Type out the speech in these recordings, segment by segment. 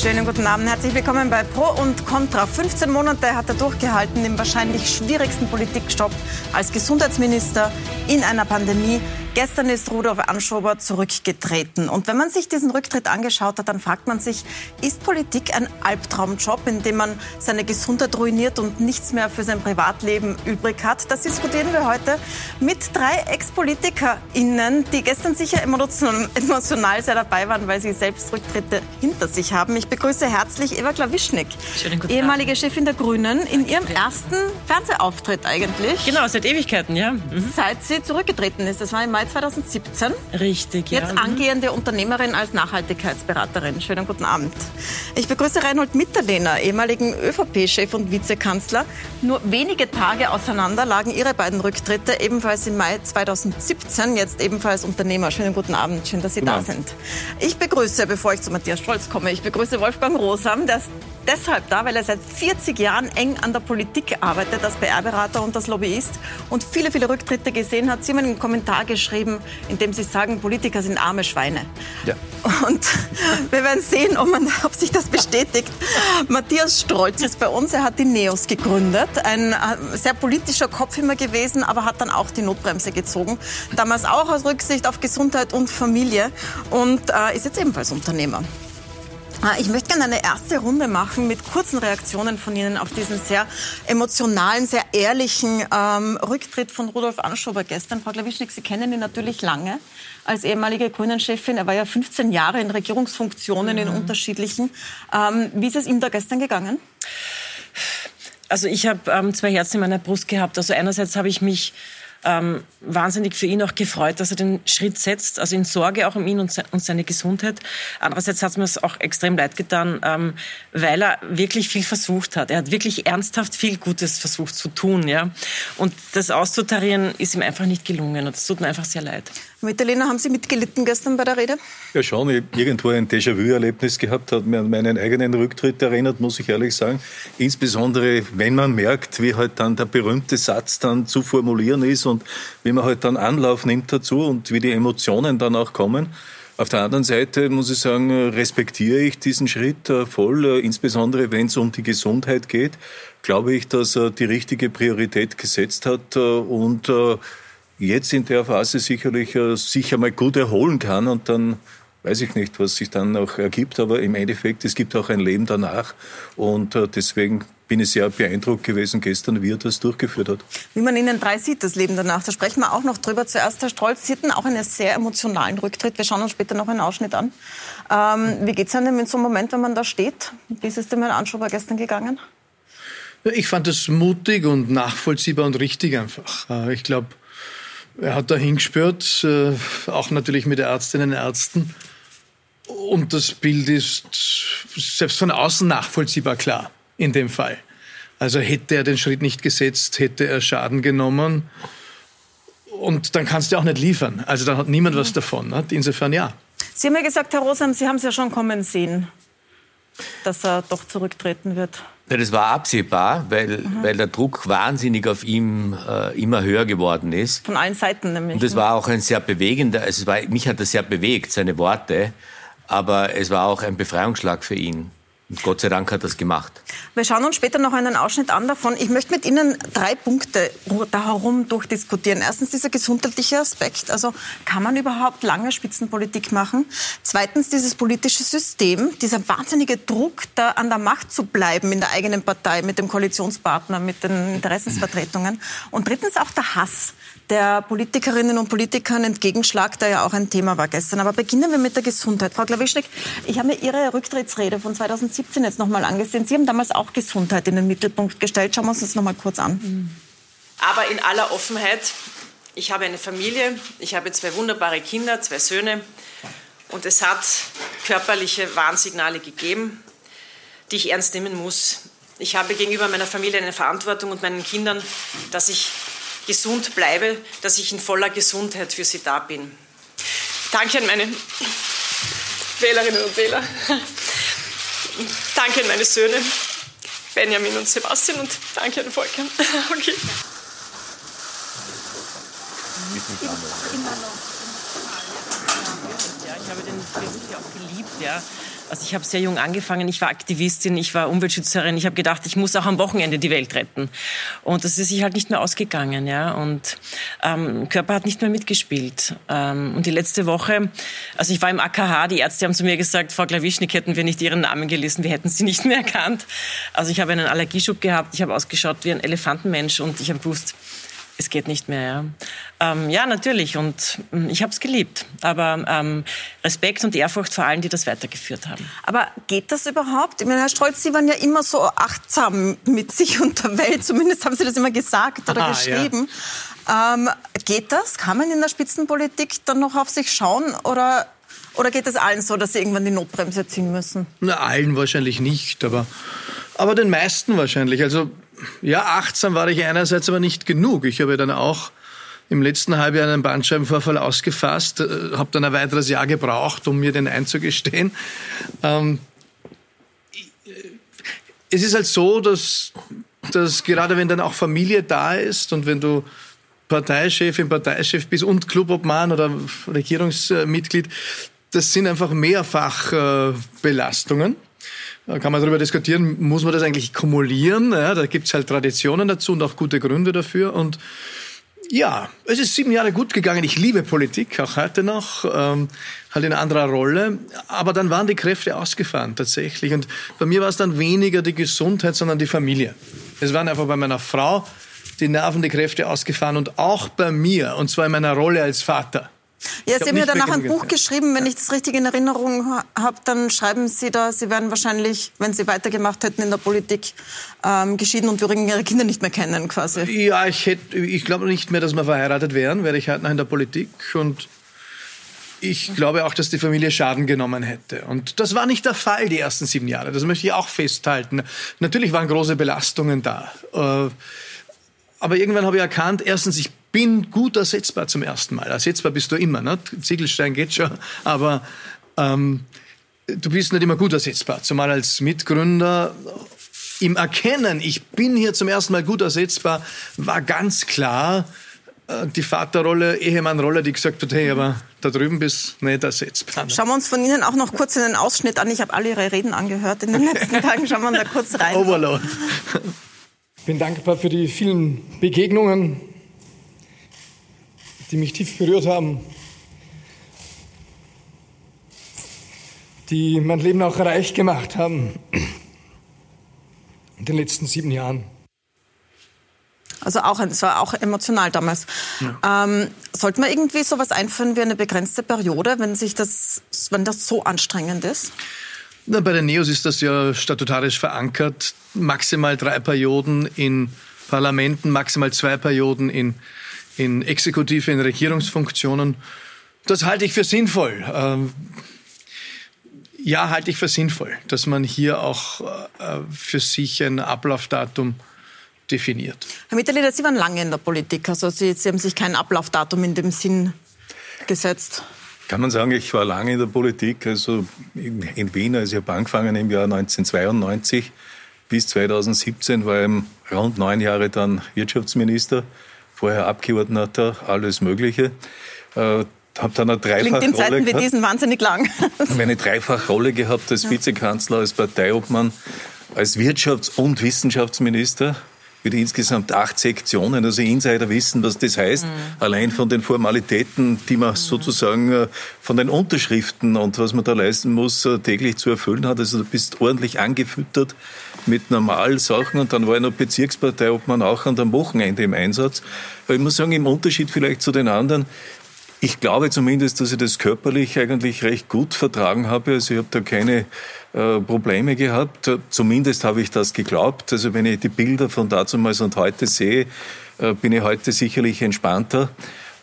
Schönen guten Abend, herzlich willkommen bei Pro und Contra. 15 Monate hat er durchgehalten im wahrscheinlich schwierigsten Politikjob als Gesundheitsminister in einer Pandemie. Gestern ist Rudolf Anschober zurückgetreten. Und wenn man sich diesen Rücktritt angeschaut hat, dann fragt man sich, ist Politik ein Albtraumjob, in dem man seine Gesundheit ruiniert und nichts mehr für sein Privatleben übrig hat? Das diskutieren wir heute mit drei Ex-PolitikerInnen, die gestern sicher emotional sehr dabei waren, weil sie selbst Rücktritte hinter sich haben. Ich begrüße herzlich Eva Klawischnik, ehemalige Chefin der Grünen, in ihrem ersten Fernsehauftritt eigentlich. Genau, seit Ewigkeiten, ja. Mhm. Seit sie zurückgetreten ist. Das war im Mai 2017. Richtig, ja. Jetzt mhm. angehende Unternehmerin als Nachhaltigkeitsberaterin. Schönen guten Abend. Ich begrüße Reinhold Mitterlehner, ehemaligen ÖVP-Chef und Vizekanzler. Nur wenige Tage auseinander lagen Ihre beiden Rücktritte, ebenfalls im Mai 2017, jetzt ebenfalls Unternehmer. Schönen guten Abend, schön, dass Sie guten da Abend. sind. Ich begrüße, bevor ich zu Matthias Stolz komme, ich begrüße Wolfgang Rosam, der ist deshalb da, weil er seit 40 Jahren eng an der Politik arbeitet, als PR-Berater und als Lobbyist und viele, viele Rücktritte gesehen hat. Sie haben einen Kommentar geschrieben, in dem Sie sagen, Politiker sind arme Schweine. Ja. Und wir werden sehen, ob, man, ob sich das bestätigt. Matthias Strolz ist bei uns. Er hat die NEOS gegründet. Ein äh, sehr politischer Kopf immer gewesen, aber hat dann auch die Notbremse gezogen. Damals auch aus Rücksicht auf Gesundheit und Familie und äh, ist jetzt ebenfalls Unternehmer. Ah, ich möchte gerne eine erste Runde machen mit kurzen Reaktionen von Ihnen auf diesen sehr emotionalen, sehr ehrlichen ähm, Rücktritt von Rudolf Anschober gestern. Frau Klawischnik, Sie kennen ihn natürlich lange als ehemalige Grünen-Chefin. Er war ja 15 Jahre in Regierungsfunktionen mhm. in unterschiedlichen. Ähm, wie ist es ihm da gestern gegangen? Also ich habe ähm, zwei Herzen in meiner Brust gehabt. Also einerseits habe ich mich ähm, wahnsinnig für ihn auch gefreut, dass er den Schritt setzt, also in Sorge auch um ihn und, se und seine Gesundheit. Andererseits hat es mir auch extrem leid getan, ähm, weil er wirklich viel versucht hat. Er hat wirklich ernsthaft viel Gutes versucht zu tun, ja. Und das auszutarieren ist ihm einfach nicht gelungen und es tut mir einfach sehr leid. Mitterlehner, haben Sie mitgelitten gestern bei der Rede? Ja, schon. Ich irgendwo ein Déjà-vu-Erlebnis gehabt, hat mir an meinen eigenen Rücktritt erinnert, muss ich ehrlich sagen. Insbesondere, wenn man merkt, wie halt dann der berühmte Satz dann zu formulieren ist und wie man halt dann Anlauf nimmt dazu und wie die Emotionen dann auch kommen. Auf der anderen Seite muss ich sagen, respektiere ich diesen Schritt äh, voll, äh, insbesondere wenn es um die Gesundheit geht. Glaube ich, dass er die richtige Priorität gesetzt hat äh, und jetzt in der Phase sicherlich äh, sich einmal gut erholen kann und dann weiß ich nicht, was sich dann noch ergibt, aber im Endeffekt, es gibt auch ein Leben danach und äh, deswegen bin ich sehr beeindruckt gewesen gestern, wie er das durchgeführt hat. Wie man Ihnen drei sieht, das Leben danach, da sprechen wir auch noch drüber. Zuerst, Herr Strolz, Sie hatten auch einen sehr emotionalen Rücktritt. Wir schauen uns später noch einen Ausschnitt an. Ähm, wie geht es einem in so einem Moment, wenn man da steht? Wie ist es dem Herrn Anschober gestern gegangen? Ich fand es mutig und nachvollziehbar und richtig einfach. Äh, ich glaube, er hat da hingespürt, äh, auch natürlich mit Ärztinnen und Ärzten. Und das Bild ist selbst von außen nachvollziehbar klar in dem Fall. Also hätte er den Schritt nicht gesetzt, hätte er Schaden genommen. Und dann kannst du auch nicht liefern. Also dann hat niemand was davon. Nicht? Insofern ja. Sie haben ja gesagt, Herr Rosam, Sie haben es ja schon kommen sehen, dass er doch zurücktreten wird. Ja, das war absehbar, weil, mhm. weil der Druck wahnsinnig auf ihm äh, immer höher geworden ist. Von allen Seiten nämlich. Und das ne? war auch ein sehr bewegender, also war, mich hat das sehr bewegt, seine Worte, aber es war auch ein Befreiungsschlag für ihn. Und Gott sei Dank hat das gemacht. Wir schauen uns später noch einen Ausschnitt an davon. Ich möchte mit Ihnen drei Punkte da herum durchdiskutieren. Erstens dieser gesundheitliche Aspekt. Also kann man überhaupt lange Spitzenpolitik machen? Zweitens dieses politische System, dieser wahnsinnige Druck, da an der Macht zu bleiben in der eigenen Partei, mit dem Koalitionspartner, mit den Interessensvertretungen. Und drittens auch der Hass der Politikerinnen und Politikern entgegenschlagt, der ja auch ein Thema war gestern. Aber beginnen wir mit der Gesundheit. Frau Klawischnik, ich habe mir Ihre Rücktrittsrede von 2017 jetzt noch mal angesehen. Sie haben damals auch Gesundheit in den Mittelpunkt gestellt. Schauen wir uns das noch mal kurz an. Aber in aller Offenheit, ich habe eine Familie, ich habe zwei wunderbare Kinder, zwei Söhne. Und es hat körperliche Warnsignale gegeben, die ich ernst nehmen muss. Ich habe gegenüber meiner Familie eine Verantwortung und meinen Kindern, dass ich gesund bleibe, dass ich in voller Gesundheit für Sie da bin. Danke an meine Wählerinnen und Wähler. Danke an meine Söhne, Benjamin und Sebastian und danke an Volker. Okay. Ja, ich habe den Beruf ja auch geliebt, ja. Also ich habe sehr jung angefangen, ich war Aktivistin, ich war Umweltschützerin, ich habe gedacht, ich muss auch am Wochenende die Welt retten. Und das ist sich halt nicht mehr ausgegangen. Ja? Und ähm, Körper hat nicht mehr mitgespielt. Ähm, und die letzte Woche, also ich war im AKH, die Ärzte haben zu mir gesagt, Frau Klawischnik, hätten wir nicht Ihren Namen gelesen, wir hätten Sie nicht mehr erkannt. Also ich habe einen Allergieschub gehabt, ich habe ausgeschaut wie ein Elefantenmensch und ich habe gewusst, es geht nicht mehr. Ja, ähm, ja natürlich. Und ähm, ich habe es geliebt. Aber ähm, Respekt und Ehrfurcht vor allen, die das weitergeführt haben. Aber geht das überhaupt? Ich meine, Herr Stolz, Sie waren ja immer so achtsam mit sich und der Welt. Zumindest haben Sie das immer gesagt oder Aha, geschrieben. Ja. Ähm, geht das? Kann man in der Spitzenpolitik dann noch auf sich schauen? Oder, oder geht es allen so, dass sie irgendwann die Notbremse ziehen müssen? Na, allen wahrscheinlich nicht. Aber, aber den meisten wahrscheinlich. Also ja, achtsam war ich einerseits aber nicht genug. Ich habe dann auch im letzten Halbjahr einen Bandscheibenvorfall ausgefasst, äh, habe dann ein weiteres Jahr gebraucht, um mir den einzugestehen. Ähm, es ist halt so, dass, dass gerade wenn dann auch Familie da ist und wenn du Parteichefin, Parteichef bist und Clubobmann oder Regierungsmitglied, das sind einfach mehrfach äh, Belastungen. Da kann man darüber diskutieren, muss man das eigentlich kumulieren? Ja, da gibt's halt Traditionen dazu und auch gute Gründe dafür. Und ja, es ist sieben Jahre gut gegangen. Ich liebe Politik, auch heute noch, ähm, halt in anderer Rolle. Aber dann waren die Kräfte ausgefahren, tatsächlich. Und bei mir war es dann weniger die Gesundheit, sondern die Familie. Es waren einfach bei meiner Frau die Nerven, die Kräfte ausgefahren und auch bei mir, und zwar in meiner Rolle als Vater. Ja, Sie haben ja danach ein Buch geschrieben. Wenn ich das richtig in Erinnerung habe, dann schreiben Sie da, Sie wären wahrscheinlich, wenn Sie weitergemacht hätten in der Politik, ähm, geschieden und würden Ihre Kinder nicht mehr kennen, quasi. Ja, ich, hätte, ich glaube nicht mehr, dass wir verheiratet wären, wäre ich halt noch in der Politik. Und ich glaube auch, dass die Familie Schaden genommen hätte. Und das war nicht der Fall die ersten sieben Jahre. Das möchte ich auch festhalten. Natürlich waren große Belastungen da. Äh, aber irgendwann habe ich erkannt, erstens, ich bin gut ersetzbar zum ersten Mal. Ersetzbar bist du immer, ne? Ziegelstein geht schon, aber ähm, du bist nicht immer gut ersetzbar. Zumal als Mitgründer im Erkennen, ich bin hier zum ersten Mal gut ersetzbar, war ganz klar äh, die Vaterrolle, Ehemannrolle, die gesagt hat, hey, aber da drüben bist du nicht ersetzbar. Ne? Schauen wir uns von Ihnen auch noch kurz einen Ausschnitt an. Ich habe alle Ihre Reden angehört in den letzten Tagen. Schauen wir da kurz rein. Overload. Ich bin dankbar für die vielen Begegnungen, die mich tief berührt haben, die mein Leben auch reich gemacht haben in den letzten sieben Jahren. Also auch, es war auch emotional damals. Ja. Ähm, sollte man irgendwie sowas einführen wie eine begrenzte Periode, wenn sich das, wenn das so anstrengend ist? Na, bei den Neos ist das ja statutarisch verankert. Maximal drei Perioden in Parlamenten, maximal zwei Perioden in in Exekutive, in Regierungsfunktionen. Das halte ich für sinnvoll. Ähm, ja, halte ich für sinnvoll, dass man hier auch äh, für sich ein Ablaufdatum definiert. Herr Mitterleder, Sie waren lange in der Politik, also Sie, Sie haben sich kein Ablaufdatum in dem Sinn gesetzt. Kann man sagen, ich war lange in der Politik, also in, Wien, also ich habe angefangen im Jahr 1992 bis 2017, war ich rund neun Jahre dann Wirtschaftsminister vorher Abgeordneter, alles Mögliche. Äh, habe dann eine Dreifachrolle Klingt in Zeiten wie diesen wahnsinnig lang. habe eine Dreifachrolle gehabt als. Vizekanzler, als Parteiobmann, als Wirtschafts- und Wissenschaftsminister mit insgesamt acht Sektionen. Also Insider wissen, was das heißt. Mhm. Allein von den Formalitäten, die man mhm. sozusagen äh, von den Unterschriften und was man da leisten muss, äh, täglich zu erfüllen hat. Also du bist ordentlich angefüttert mit normalen Sachen und dann war ich noch Bezirkspartei, ob man auch an dem Wochenende im Einsatz. Aber ich muss sagen, im Unterschied vielleicht zu den anderen, ich glaube zumindest, dass ich das körperlich eigentlich recht gut vertragen habe. Also ich habe da keine äh, Probleme gehabt. Zumindest habe ich das geglaubt. Also wenn ich die Bilder von damals und heute sehe, äh, bin ich heute sicherlich entspannter.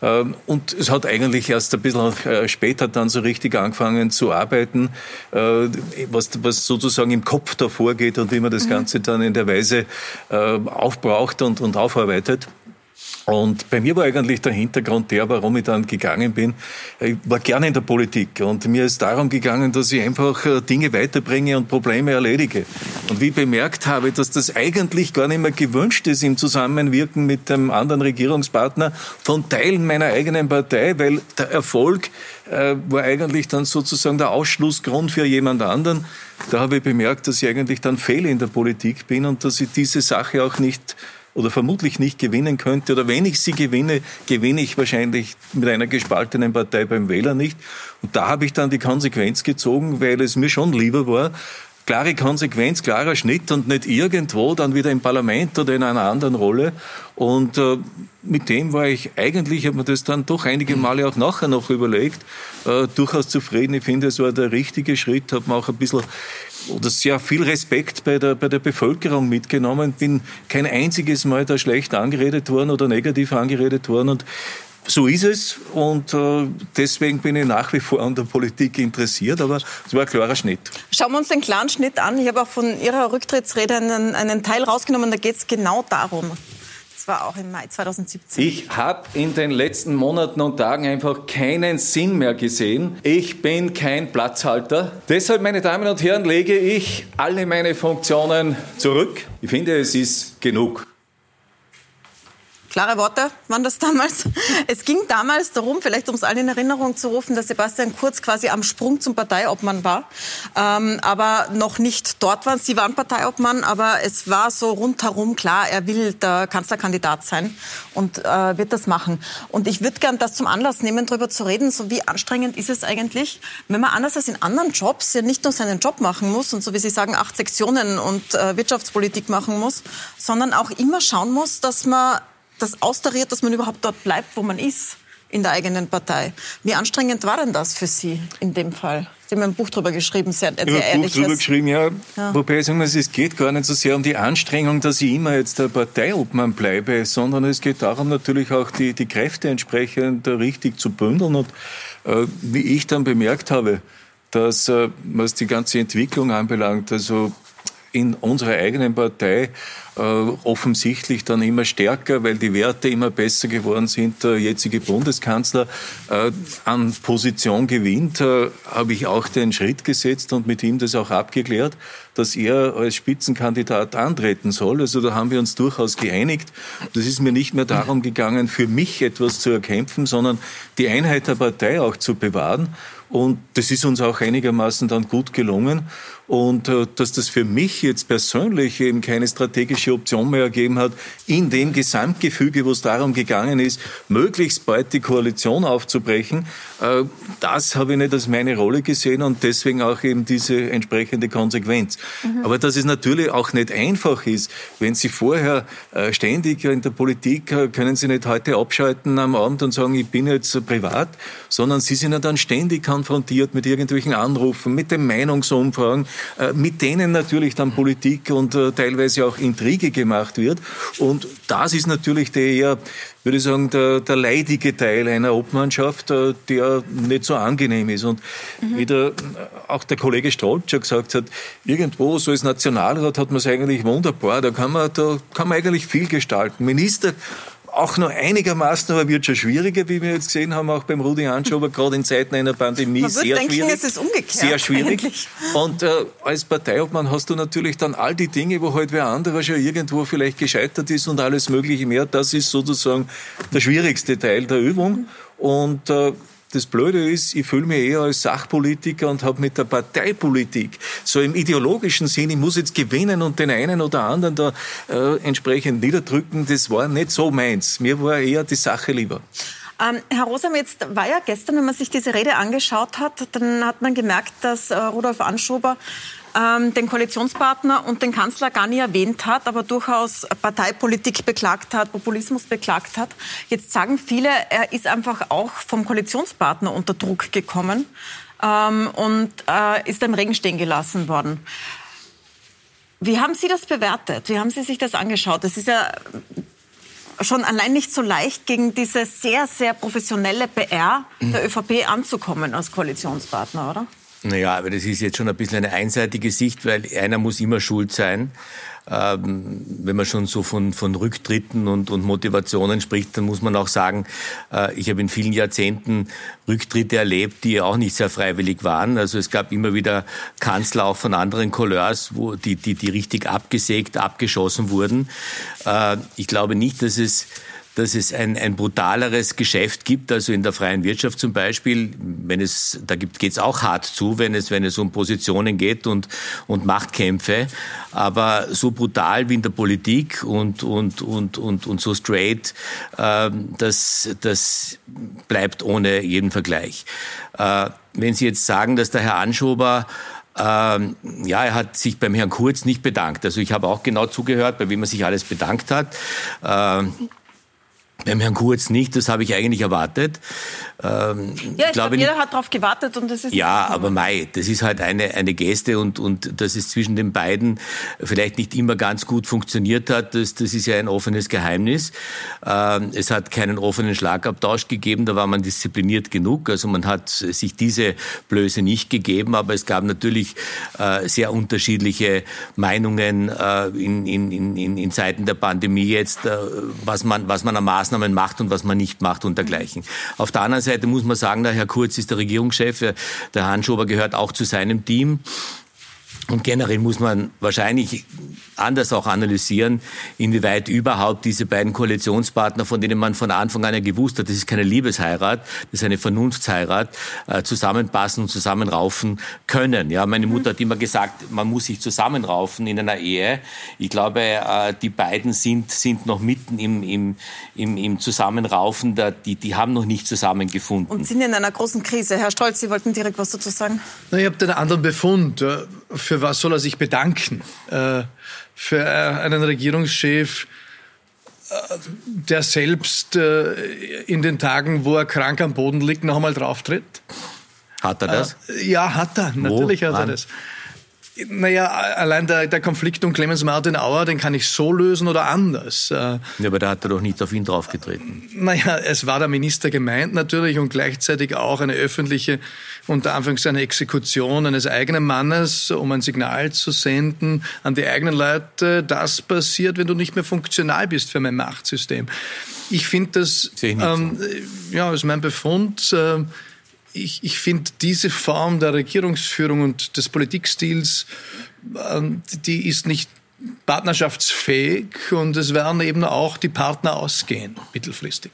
Ähm, und es hat eigentlich erst ein bisschen äh, später dann so richtig angefangen zu arbeiten, was, was sozusagen im Kopf davor geht und wie man das mhm. Ganze dann in der Weise aufbraucht und, und aufarbeitet. Und bei mir war eigentlich der Hintergrund der, warum ich dann gegangen bin. Ich war gerne in der Politik und mir ist darum gegangen, dass ich einfach äh, Dinge weiterbringe und Probleme erledige. Und wie ich bemerkt habe, dass das eigentlich gar nicht mehr gewünscht ist im Zusammenwirken mit dem anderen Regierungspartner von Teilen meiner eigenen Partei, weil der Erfolg äh, war eigentlich dann sozusagen der Ausschlussgrund für jemand anderen. Da habe ich bemerkt, dass ich eigentlich dann fehle in der Politik bin und dass ich diese Sache auch nicht oder vermutlich nicht gewinnen könnte. Oder wenn ich sie gewinne, gewinne ich wahrscheinlich mit einer gespaltenen Partei beim Wähler nicht. Und da habe ich dann die Konsequenz gezogen, weil es mir schon lieber war, klare Konsequenz, klarer Schnitt und nicht irgendwo dann wieder im Parlament oder in einer anderen Rolle. Und äh, mit dem war ich eigentlich, habe mir das dann doch einige Male auch nachher noch überlegt, äh, durchaus zufrieden. Ich finde, es war der richtige Schritt, habe mir auch ein bisschen oder sehr viel Respekt bei der, bei der Bevölkerung mitgenommen. Bin kein einziges Mal da schlecht angeredet worden oder negativ angeredet worden und so ist es und äh, deswegen bin ich nach wie vor an der Politik interessiert, aber es war ein klarer Schnitt. Schauen wir uns den klaren Schnitt an. Ich habe auch von Ihrer Rücktrittsrede einen, einen Teil rausgenommen, da geht es genau darum war auch im Mai 2017. Ich habe in den letzten Monaten und Tagen einfach keinen Sinn mehr gesehen. Ich bin kein Platzhalter. Deshalb, meine Damen und Herren, lege ich alle meine Funktionen zurück. Ich finde, es ist genug. Klare Worte waren das damals. Es ging damals darum, vielleicht um es allen in Erinnerung zu rufen, dass Sebastian Kurz quasi am Sprung zum Parteiobmann war, ähm, aber noch nicht dort war. Sie waren Parteiobmann, aber es war so rundherum klar, er will der Kanzlerkandidat sein und äh, wird das machen. Und ich würde gern das zum Anlass nehmen, darüber zu reden, so wie anstrengend ist es eigentlich, wenn man anders als in anderen Jobs ja nicht nur seinen Job machen muss und so wie Sie sagen, acht Sektionen und äh, Wirtschaftspolitik machen muss, sondern auch immer schauen muss, dass man das austariert, dass man überhaupt dort bleibt, wo man ist in der eigenen Partei. Wie anstrengend war denn das für Sie in dem Fall? Sie haben ein Buch darüber geschrieben, sehr, sehr ich ein Buch darüber geschrieben, ja. ja. Wobei sagen wir, es geht gar nicht so sehr um die Anstrengung, dass ich immer jetzt der Parteiobmann bleibe, sondern es geht darum, natürlich auch die, die Kräfte entsprechend richtig zu bündeln. Und äh, wie ich dann bemerkt habe, dass, äh, was die ganze Entwicklung anbelangt, also in unserer eigenen Partei äh, offensichtlich dann immer stärker, weil die Werte immer besser geworden sind. Der jetzige Bundeskanzler äh, an Position gewinnt, äh, habe ich auch den Schritt gesetzt und mit ihm das auch abgeklärt, dass er als Spitzenkandidat antreten soll. Also da haben wir uns durchaus geeinigt. Das ist mir nicht mehr darum gegangen, für mich etwas zu erkämpfen, sondern die Einheit der Partei auch zu bewahren. Und das ist uns auch einigermaßen dann gut gelungen. Und äh, dass das für mich jetzt persönlich eben keine strategische Option mehr ergeben hat, in dem Gesamtgefüge, wo es darum gegangen ist, möglichst bald die Koalition aufzubrechen, äh, das habe ich nicht als meine Rolle gesehen und deswegen auch eben diese entsprechende Konsequenz. Mhm. Aber dass es natürlich auch nicht einfach ist, wenn Sie vorher äh, ständig in der Politik, können Sie nicht heute abschalten am Abend und sagen, ich bin jetzt privat, sondern Sie sind ja dann ständig konfrontiert mit irgendwelchen Anrufen, mit den Meinungsumfragen, mit denen natürlich dann Politik und äh, teilweise auch Intrige gemacht wird. Und das ist natürlich der eher würde ich sagen, der, der leidige Teil einer Obmannschaft, äh, der nicht so angenehm ist. Und mhm. wie der, auch der Kollege Strolz schon gesagt hat, irgendwo so als Nationalrat hat man es eigentlich wunderbar, da kann man, da kann man eigentlich viel gestalten. Minister auch noch einigermaßen, aber wird schon schwieriger, wie wir jetzt gesehen haben, auch beim Rudi Anschober, gerade in Zeiten einer Pandemie. Man sehr denken, schwierig. es ist umgekehrt. Sehr schwierig. Eigentlich. Und äh, als Parteiobmann hast du natürlich dann all die Dinge, wo halt wer anderer schon irgendwo vielleicht gescheitert ist und alles Mögliche mehr. Das ist sozusagen der schwierigste Teil der Übung. Und äh, das Blöde ist, ich fühle mich eher als Sachpolitiker und habe mit der Parteipolitik, so im ideologischen Sinn, ich muss jetzt gewinnen und den einen oder anderen da äh, entsprechend niederdrücken, das war nicht so meins. Mir war eher die Sache lieber. Ähm, Herr Rosam, jetzt war ja gestern, wenn man sich diese Rede angeschaut hat, dann hat man gemerkt, dass äh, Rudolf Anschober ähm, den Koalitionspartner und den Kanzler gar nie erwähnt hat, aber durchaus Parteipolitik beklagt hat, Populismus beklagt hat. Jetzt sagen viele, er ist einfach auch vom Koalitionspartner unter Druck gekommen ähm, und äh, ist im Regen stehen gelassen worden. Wie haben Sie das bewertet? Wie haben Sie sich das angeschaut? Das ist ja schon allein nicht so leicht, gegen diese sehr, sehr professionelle PR der ÖVP anzukommen als Koalitionspartner, oder? Naja, aber das ist jetzt schon ein bisschen eine einseitige Sicht, weil einer muss immer schuld sein. Ähm, wenn man schon so von, von Rücktritten und, und Motivationen spricht, dann muss man auch sagen, äh, ich habe in vielen Jahrzehnten Rücktritte erlebt, die auch nicht sehr freiwillig waren. Also es gab immer wieder Kanzler auch von anderen Couleurs, wo die, die, die richtig abgesägt, abgeschossen wurden. Äh, ich glaube nicht, dass es dass es ein, ein brutaleres Geschäft gibt, also in der freien Wirtschaft zum Beispiel, wenn es, da geht es auch hart zu, wenn es, wenn es um Positionen geht und, und Machtkämpfe. Aber so brutal wie in der Politik und, und, und, und, und so straight, äh, das, das bleibt ohne jeden Vergleich. Äh, wenn Sie jetzt sagen, dass der Herr Anschober ähm, ja, er hat sich beim Herrn Kurz nicht bedankt. Also ich habe auch genau zugehört, bei wem er sich alles bedankt hat. Ähm, beim Herrn Kurz nicht, das habe ich eigentlich erwartet. Ähm, ja, ich glaube, jeder hat darauf gewartet und das ist. Ja, aber Mai, das ist halt eine, eine Geste und, und dass es zwischen den beiden vielleicht nicht immer ganz gut funktioniert hat, das, das ist ja ein offenes Geheimnis. Ähm, es hat keinen offenen Schlagabtausch gegeben, da war man diszipliniert genug. Also man hat sich diese Blöße nicht gegeben, aber es gab natürlich äh, sehr unterschiedliche Meinungen äh, in, in, in, in Zeiten der Pandemie jetzt, äh, was, man, was man an Maßnahmen macht und was man nicht macht und dergleichen. Auf der anderen Seite muss man sagen, der Herr Kurz ist der Regierungschef, der Herr Schober gehört auch zu seinem Team. Und generell muss man wahrscheinlich anders auch analysieren, inwieweit überhaupt diese beiden Koalitionspartner, von denen man von Anfang an ja gewusst hat, das ist keine Liebesheirat, das ist eine Vernunftsheirat, äh, zusammenpassen und zusammenraufen können. Ja, meine Mutter hat immer gesagt, man muss sich zusammenraufen in einer Ehe. Ich glaube, äh, die beiden sind, sind noch mitten im, im, im, im Zusammenraufen, die, die haben noch nicht zusammengefunden. Und sind in einer großen Krise. Herr Stolz, Sie wollten direkt was dazu sagen? Na, ich habe den anderen Befund. Für was soll er sich bedanken? Äh, für äh, einen Regierungschef, äh, der selbst äh, in den Tagen, wo er krank am Boden liegt, noch einmal drauftritt? Hat er das? Ja, hat er. Natürlich wo? hat er das. Naja, allein der, der Konflikt um Clemens Martin Auer, den kann ich so lösen oder anders. Ja, aber da hat er doch nicht auf ihn draufgetreten. Naja, es war der Minister gemeint natürlich und gleichzeitig auch eine öffentliche, unter Anführungszeichen, Exekution eines eigenen Mannes, um ein Signal zu senden an die eigenen Leute, das passiert, wenn du nicht mehr funktional bist für mein Machtsystem. Ich finde das, ähm, so. ja, ist mein Befund, äh, ich, ich finde diese Form der Regierungsführung und des Politikstils, ähm, die ist nicht partnerschaftsfähig und es werden eben auch die Partner ausgehen mittelfristig.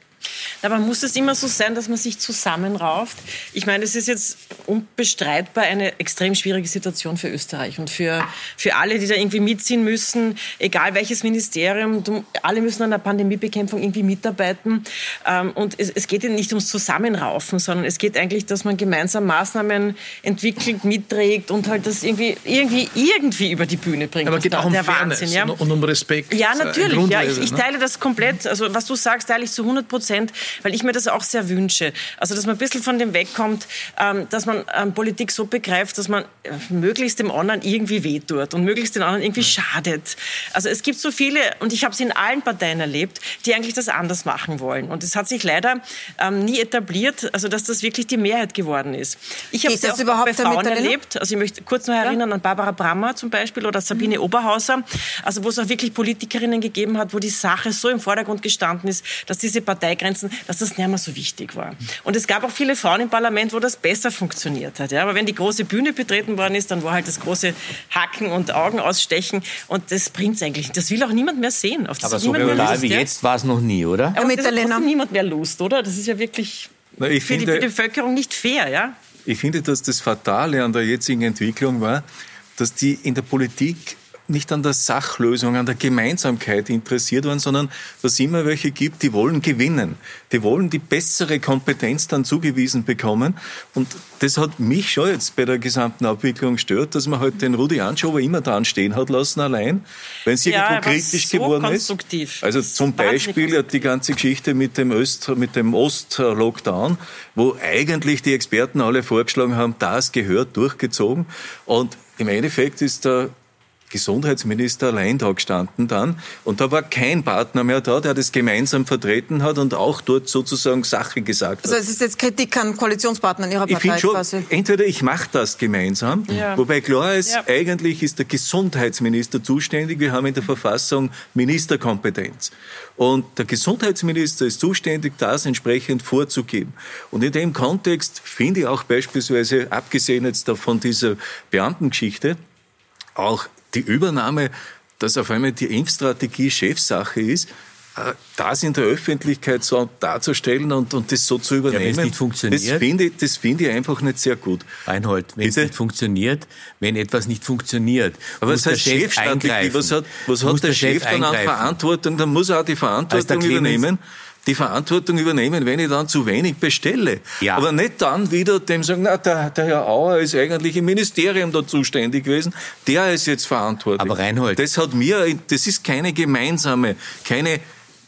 Aber muss es immer so sein, dass man sich zusammenrauft? Ich meine, es ist jetzt unbestreitbar eine extrem schwierige Situation für Österreich und für, für alle, die da irgendwie mitziehen müssen, egal welches Ministerium, alle müssen an der Pandemiebekämpfung irgendwie mitarbeiten. Ähm, und es, es geht nicht ums Zusammenraufen, sondern es geht eigentlich, dass man gemeinsam Maßnahmen entwickelt, mitträgt und halt das irgendwie, irgendwie, irgendwie über die Bühne bringt. Aber es geht auch um Fairness Wahnsinn, ja? und um Respekt. Ja, natürlich. Ja, ich, ich ne? teile das komplett. Also was du sagst, teile ich zu 100 Prozent. Prozent, weil ich mir das auch sehr wünsche. Also, dass man ein bisschen von dem wegkommt, ähm, dass man ähm, Politik so begreift, dass man äh, möglichst dem anderen irgendwie wehtut und möglichst den anderen irgendwie schadet. Also, es gibt so viele, und ich habe es in allen Parteien erlebt, die eigentlich das anders machen wollen. Und es hat sich leider ähm, nie etabliert, also dass das wirklich die Mehrheit geworden ist. Ich habe es auch überhaupt bei Frauen erlebt. Also ich möchte kurz noch erinnern ja. an Barbara Brammer zum Beispiel oder Sabine mhm. Oberhauser, also wo es auch wirklich Politikerinnen gegeben hat, wo die Sache so im Vordergrund gestanden ist, dass diese Partei Parteigrenzen, dass das nicht mehr so wichtig war. Und es gab auch viele Frauen im Parlament, wo das besser funktioniert hat. Ja? Aber wenn die große Bühne betreten worden ist, dann war halt das große Hacken und Augen ausstechen und das bringt es eigentlich. Das will auch niemand mehr sehen. Auf das Aber so brutal wie ja? jetzt war es noch nie, oder? Aber mit das hat niemand mehr Lust, oder? Das ist ja wirklich Na, für, finde, die, für die Bevölkerung nicht fair, ja? Ich finde, dass das Fatale an der jetzigen Entwicklung war, dass die in der Politik nicht an der Sachlösung, an der Gemeinsamkeit interessiert waren, sondern dass es immer welche gibt, die wollen gewinnen. Die wollen die bessere Kompetenz dann zugewiesen bekommen. Und das hat mich schon jetzt bei der gesamten Abwicklung gestört, dass man halt den Rudi Anschober immer da stehen hat lassen allein, wenn es ja, irgendwo kritisch so geworden ist. Also zum Beispiel hat die ganze Geschichte mit dem Öst, mit dem Ost-Lockdown, wo eigentlich die Experten alle vorgeschlagen haben, das gehört durchgezogen. Und im Endeffekt ist der Gesundheitsminister allein da gestanden dann. Und da war kein Partner mehr da, der das gemeinsam vertreten hat und auch dort sozusagen Sache gesagt hat. Also es ist jetzt Kritik an Koalitionspartnern Ihrer Partei ich schon, quasi. Entweder ich mache das gemeinsam, ja. wobei klar ist, ja. eigentlich ist der Gesundheitsminister zuständig. Wir haben in der Verfassung Ministerkompetenz. Und der Gesundheitsminister ist zuständig, das entsprechend vorzugeben. Und in dem Kontext finde ich auch beispielsweise, abgesehen jetzt von dieser Beamtengeschichte, auch die Übernahme, dass auf einmal die Impfstrategie Chefsache ist, äh, das in der Öffentlichkeit so darzustellen und, und das so zu übernehmen, ja, wenn es nicht funktioniert, das finde ich, das finde ich einfach nicht sehr gut. Reinhold, wenn Bitte? es nicht funktioniert, wenn etwas nicht funktioniert, aber was heißt Chefstrategie? Was hat, was hat der, der, Chef, Chef dann an Verantwortung? Dann muss er auch die Verantwortung übernehmen die Verantwortung übernehmen, wenn ich dann zu wenig bestelle. Ja. Aber nicht dann wieder dem sagen, na, der, der Herr Auer ist eigentlich im Ministerium da zuständig gewesen, der ist jetzt verantwortlich. Aber Reinhold. Das hat mir, das ist keine gemeinsame, keine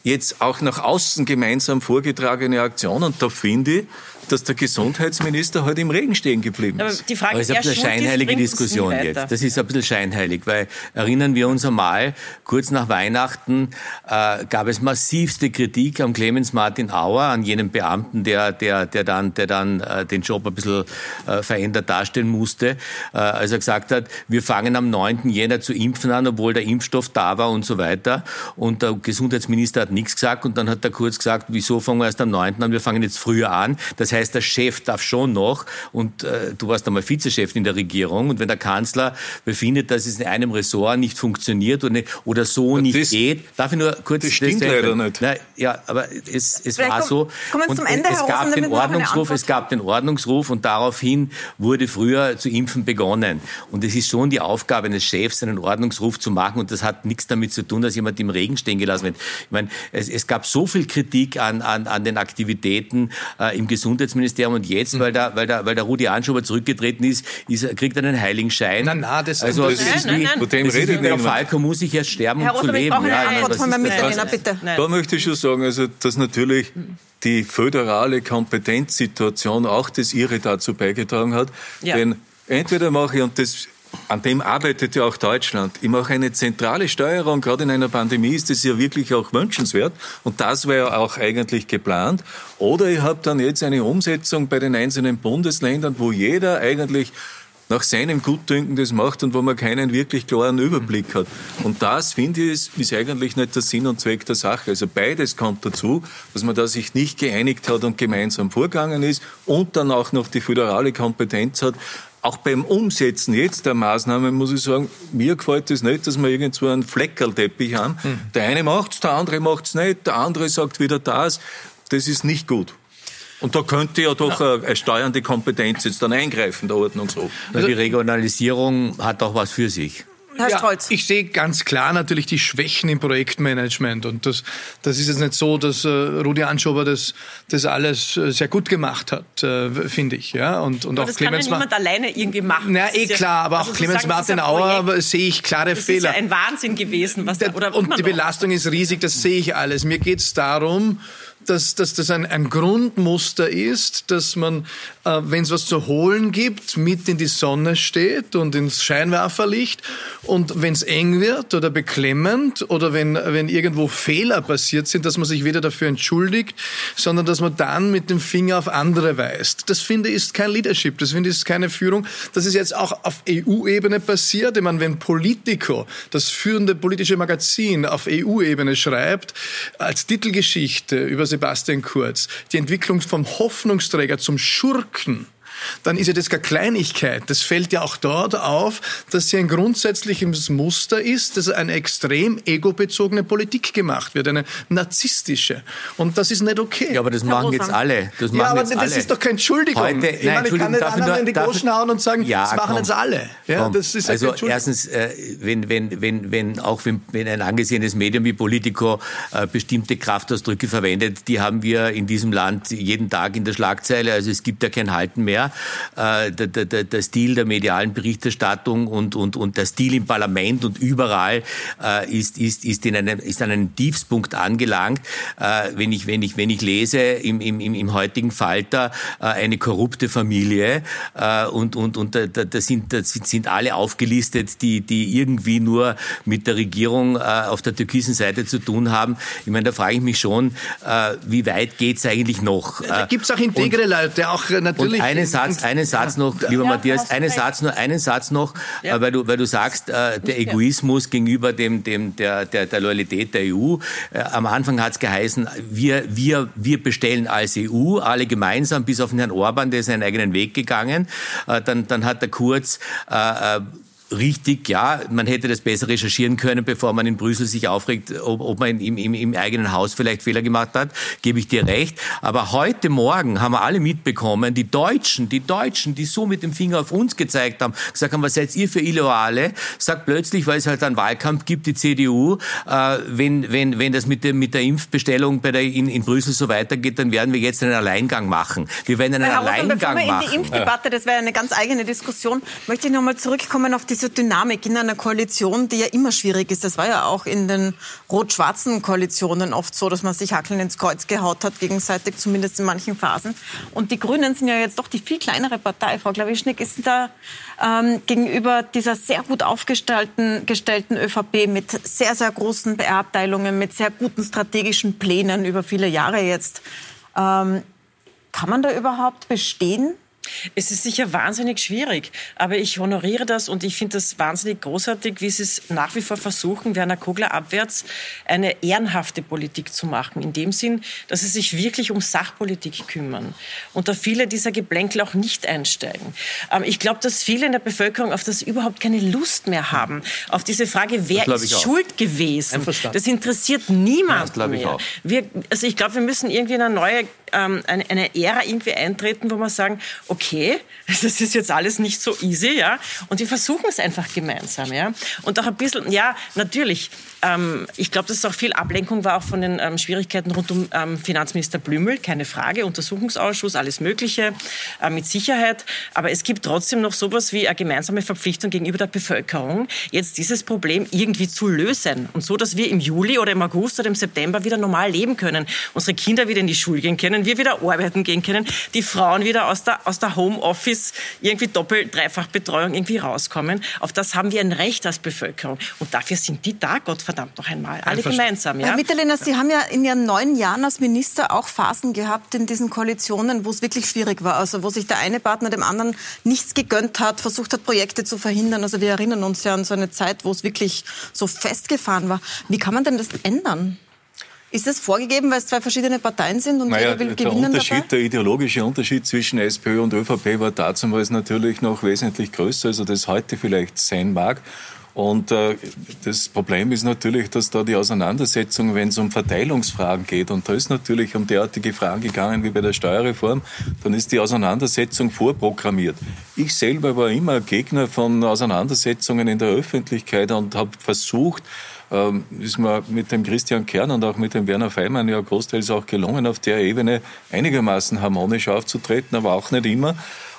jetzt auch nach außen gemeinsam vorgetragene Aktion. Und da finde ich, dass der Gesundheitsminister heute im Regen stehen geblieben ist. Aber die Frage, Aber es ist ein bisschen scheinheilige Diskussion jetzt. Das ist ein bisschen scheinheilig, weil erinnern wir uns einmal, kurz nach Weihnachten äh, gab es massivste Kritik am Clemens Martin Auer, an jenem Beamten, der, der, der dann, der dann äh, den Job ein bisschen äh, verändert darstellen musste, äh, als er gesagt hat, wir fangen am 9. Jänner zu impfen an, obwohl der Impfstoff da war und so weiter. Und der Gesundheitsminister hat nichts gesagt und dann hat er kurz gesagt, wieso fangen wir erst am 9. an, wir fangen jetzt früher an. Das heißt, der Chef darf schon noch, und äh, du warst einmal Vizechef in der Regierung, und wenn der Kanzler befindet, dass es in einem Ressort nicht funktioniert oder, nicht, oder so ja, nicht das, geht, darf ich nur kurz... Das stimmt das leider nicht. Na, ja, aber es, es war so. und es gab den Ordnungsruf, es gab den Ordnungsruf und daraufhin wurde früher zu impfen begonnen. Und es ist schon die Aufgabe eines Chefs, einen Ordnungsruf zu machen und das hat nichts damit zu tun, dass jemand im Regen stehen gelassen wird. Ich meine, es, es gab so viel Kritik an, an, an den Aktivitäten äh, im Gesundheitswesen, Gesundheitsministerium und jetzt, weil der, weil der, weil der Rudi Anschober zurückgetreten ist, ist kriegt er einen Heiligenschein. Nein, nein, das, also, das ist nein, nein, nein. Das ist wie der Falco muss ich erst sterben, Herr um zu leben. Ja, eine Antwort von meinem Mitterlehner, bitte. Da möchte ich schon sagen, also, dass natürlich die föderale Kompetenzsituation auch das ihre dazu beigetragen hat. Ja. Denn entweder mache ich, und das an dem arbeitet ja auch Deutschland. Ich mache eine zentrale Steuerung, gerade in einer Pandemie ist das ja wirklich auch wünschenswert und das wäre ja auch eigentlich geplant. Oder ich habe dann jetzt eine Umsetzung bei den einzelnen Bundesländern, wo jeder eigentlich nach seinem Gutdünken das macht und wo man keinen wirklich klaren Überblick hat. Und das, finde ich, ist eigentlich nicht der Sinn und Zweck der Sache. Also beides kommt dazu, dass man da sich nicht geeinigt hat und gemeinsam vorgegangen ist und dann auch noch die föderale Kompetenz hat, auch beim Umsetzen jetzt der Maßnahmen muss ich sagen, mir gefällt es das nicht, dass wir irgendwo einen Fleckerlteppich haben. Hm. Der eine macht's, der andere macht's nicht, der andere sagt wieder das. Das ist nicht gut. Und da könnte ja doch eine steuernde Kompetenz jetzt dann eingreifen, der Ordnungshof. Also die Regionalisierung hat auch was für sich. Herr ja, Strolz. Ich sehe ganz klar natürlich die Schwächen im Projektmanagement. Und das, das ist jetzt nicht so, dass äh, Rudi Anschober das, das alles äh, sehr gut gemacht hat, äh, finde ich. Ja? Und, und aber auch das Clemens kann ja niemand alleine irgendwie machen. Na, eh klar, aber also auch Clemens Martin Auer sehe ich klare das Fehler. Das ist ja ein Wahnsinn gewesen. Was da, oder und die Belastung ist riesig, das sehe ich alles. Mir geht es darum, dass, dass das ein, ein Grundmuster ist, dass man, äh, wenn es was zu holen gibt, mit in die Sonne steht und ins Scheinwerferlicht. Und wenn es eng wird oder beklemmend oder wenn, wenn irgendwo Fehler passiert sind, dass man sich weder dafür entschuldigt, sondern dass man dann mit dem Finger auf andere weist. Das finde ich ist kein Leadership, das finde ich ist keine Führung. Das ist jetzt auch auf EU-Ebene passiert. Ich meine, wenn Politico, das führende politische Magazin auf EU-Ebene schreibt, als Titelgeschichte über Sebastian Kurz, die Entwicklung vom Hoffnungsträger zum Schurken dann ist ja das keine Kleinigkeit. Das fällt ja auch dort auf, dass hier ein grundsätzliches Muster ist, dass eine extrem egobezogene Politik gemacht wird, eine narzisstische. Und das ist nicht okay. Ja, aber das machen jetzt alle. Das machen ja, aber jetzt das alle. ist doch keine Entschuldigung. Heute, ich, meine, ich kann nicht anderen in die Goschen hauen und sagen, ja, das machen komm, jetzt alle. Ja, das ist also erstens, äh, wenn, wenn, wenn, wenn auch wenn, wenn ein angesehenes Medium wie Politico äh, bestimmte Kraftausdrücke verwendet, die haben wir in diesem Land jeden Tag in der Schlagzeile. Also es gibt ja kein Halten mehr. Äh, der, der, der Stil der medialen Berichterstattung und, und, und der Stil im Parlament und überall äh, ist, ist, ist, in einem, ist an einem Tiefspunkt angelangt. Äh, wenn, ich, wenn, ich, wenn ich lese im, im, im heutigen Falter äh, eine korrupte Familie äh, und, und, und da, da, sind, da sind alle aufgelistet, die, die irgendwie nur mit der Regierung äh, auf der türkisen Seite zu tun haben. Ich meine, da frage ich mich schon, äh, wie weit geht es eigentlich noch? Da gibt es auch integre und, Leute, auch äh, natürlich. Und einen Satz, einen Satz noch, lieber ja, Matthias, einen Satz, nur, einen Satz noch, ja. weil, du, weil du sagst, äh, der Egoismus gegenüber dem, dem, der, der, der Loyalität der EU. Äh, am Anfang hat es geheißen, wir, wir, wir bestellen als EU, alle gemeinsam, bis auf den Herrn Orban, der ist seinen eigenen Weg gegangen. Äh, dann, dann hat der Kurz äh, äh richtig, ja, man hätte das besser recherchieren können, bevor man in Brüssel sich aufregt, ob, ob man im, im, im eigenen Haus vielleicht Fehler gemacht hat, gebe ich dir recht. Aber heute Morgen haben wir alle mitbekommen, die Deutschen, die Deutschen, die so mit dem Finger auf uns gezeigt haben, gesagt haben, was seid ihr für Illoyale, sagt plötzlich, weil es halt einen Wahlkampf gibt, die CDU, äh, wenn, wenn, wenn das mit, dem, mit der Impfbestellung bei der, in, in Brüssel so weitergeht, dann werden wir jetzt einen Alleingang machen. Wir werden einen Herr Alleingang bevor wir machen. in die Impfdebatte, das wäre eine ganz eigene Diskussion, möchte ich nochmal zurückkommen auf diese Dynamik in einer Koalition, die ja immer schwierig ist. Das war ja auch in den rot-schwarzen Koalitionen oft so, dass man sich Hackeln ins Kreuz gehaut hat, gegenseitig, zumindest in manchen Phasen. Und die Grünen sind ja jetzt doch die viel kleinere Partei. Frau Klawischnik, ist da ähm, gegenüber dieser sehr gut aufgestellten gestellten ÖVP mit sehr, sehr großen Beabteilungen, mit sehr guten strategischen Plänen über viele Jahre jetzt, ähm, kann man da überhaupt bestehen? Es ist sicher wahnsinnig schwierig, aber ich honoriere das und ich finde das wahnsinnig großartig, wie Sie es nach wie vor versuchen, Werner Kogler abwärts eine ehrenhafte Politik zu machen. In dem Sinn, dass Sie sich wirklich um Sachpolitik kümmern und da viele dieser Geplänkel auch nicht einsteigen. Ähm, ich glaube, dass viele in der Bevölkerung auf das überhaupt keine Lust mehr haben. Auf diese Frage, wer ist schuld gewesen? Das interessiert niemand ja, mehr. Ich wir, also ich glaube, wir müssen irgendwie eine neue ähm, eine, eine Ära irgendwie eintreten, wo wir sagen, okay, das ist jetzt alles nicht so easy, ja, und wir versuchen es einfach gemeinsam, ja, und auch ein bisschen, ja, natürlich, ähm, ich glaube, dass es auch viel Ablenkung war auch von den ähm, Schwierigkeiten rund um ähm, Finanzminister Blümel, keine Frage, Untersuchungsausschuss, alles Mögliche, äh, mit Sicherheit, aber es gibt trotzdem noch sowas wie eine gemeinsame Verpflichtung gegenüber der Bevölkerung, jetzt dieses Problem irgendwie zu lösen. Und so, dass wir im Juli oder im August oder im September wieder normal leben können, unsere Kinder wieder in die Schule gehen können, wir wieder arbeiten gehen können, die Frauen wieder aus der, aus der Homeoffice irgendwie doppelt, dreifach Betreuung irgendwie rauskommen. Auf das haben wir ein Recht als Bevölkerung. Und dafür sind die da, Gott verdammt noch einmal. Alle gemeinsam, ja. Herr Mitterlehner, Sie haben ja in Ihren neun Jahren als Minister auch Phasen gehabt in diesen Koalitionen, wo es wirklich schwierig war. Also wo sich der eine Partner dem anderen nichts gegönnt hat, versucht hat, Projekte zu verhindern. Also wir erinnern uns ja an so eine Zeit, wo es wirklich so festgefahren war. Wie kann man denn das ändern? Ist das vorgegeben, weil es zwei verschiedene Parteien sind und naja, jeder will der gewinnen Unterschied, dabei? Der ideologische Unterschied zwischen SPÖ und ÖVP war damals natürlich noch wesentlich größer, als er das heute vielleicht sein mag. Und äh, das Problem ist natürlich, dass da die Auseinandersetzung, wenn es um Verteilungsfragen geht, und da ist natürlich um derartige Fragen gegangen wie bei der Steuerreform, dann ist die Auseinandersetzung vorprogrammiert. Ich selber war immer Gegner von Auseinandersetzungen in der Öffentlichkeit und habe versucht, ähm, ist mir mit dem Christian Kern und auch mit dem Werner Feimann ja großteils auch gelungen, auf der Ebene einigermaßen harmonisch aufzutreten, aber auch nicht immer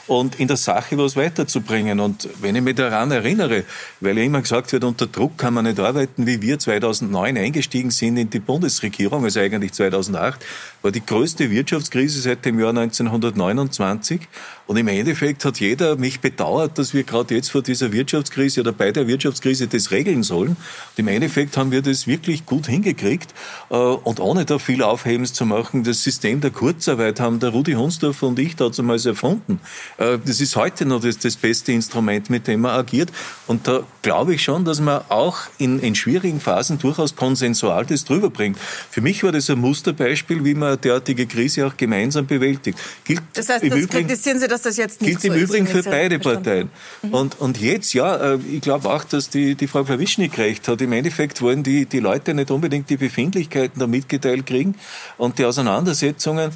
und in der Sache was weiterzubringen. Und wenn ich mich daran erinnere, weil ja immer gesagt wird, unter Druck kann man nicht arbeiten, wie wir 2009 eingestiegen sind in die Bundesregierung, also eigentlich 2008, war die größte Wirtschaftskrise seit dem Jahr 1929. Und im Endeffekt hat jeder mich bedauert, dass wir gerade jetzt vor dieser Wirtschaftskrise oder bei der Wirtschaftskrise das regeln sollen. Und im Endeffekt haben wir das wirklich gut hingekriegt. Äh, und ohne da viel Aufhebens zu machen, das System der Kurzarbeit haben der Rudi Hunsdorf und ich damals erfunden. Äh, das ist heute noch das, das beste Instrument, mit dem man agiert. Und da glaube ich schon, dass man auch in, in schwierigen Phasen durchaus konsensual das drüber bringt. Für mich war das ein Musterbeispiel, wie man eine derartige Krise auch gemeinsam bewältigt. Gilt das heißt, das Übrigen, kritisieren Sie, dass das jetzt nicht gilt so im Übrigen für beide Parteien. Mhm. Und, und jetzt, ja, äh, ich glaube auch, dass die, die Frau Klawischnik recht hat. Im Endeffekt wollen die, die Leute nicht unbedingt die Befindlichkeiten da mitgeteilt kriegen und die Auseinandersetzungen.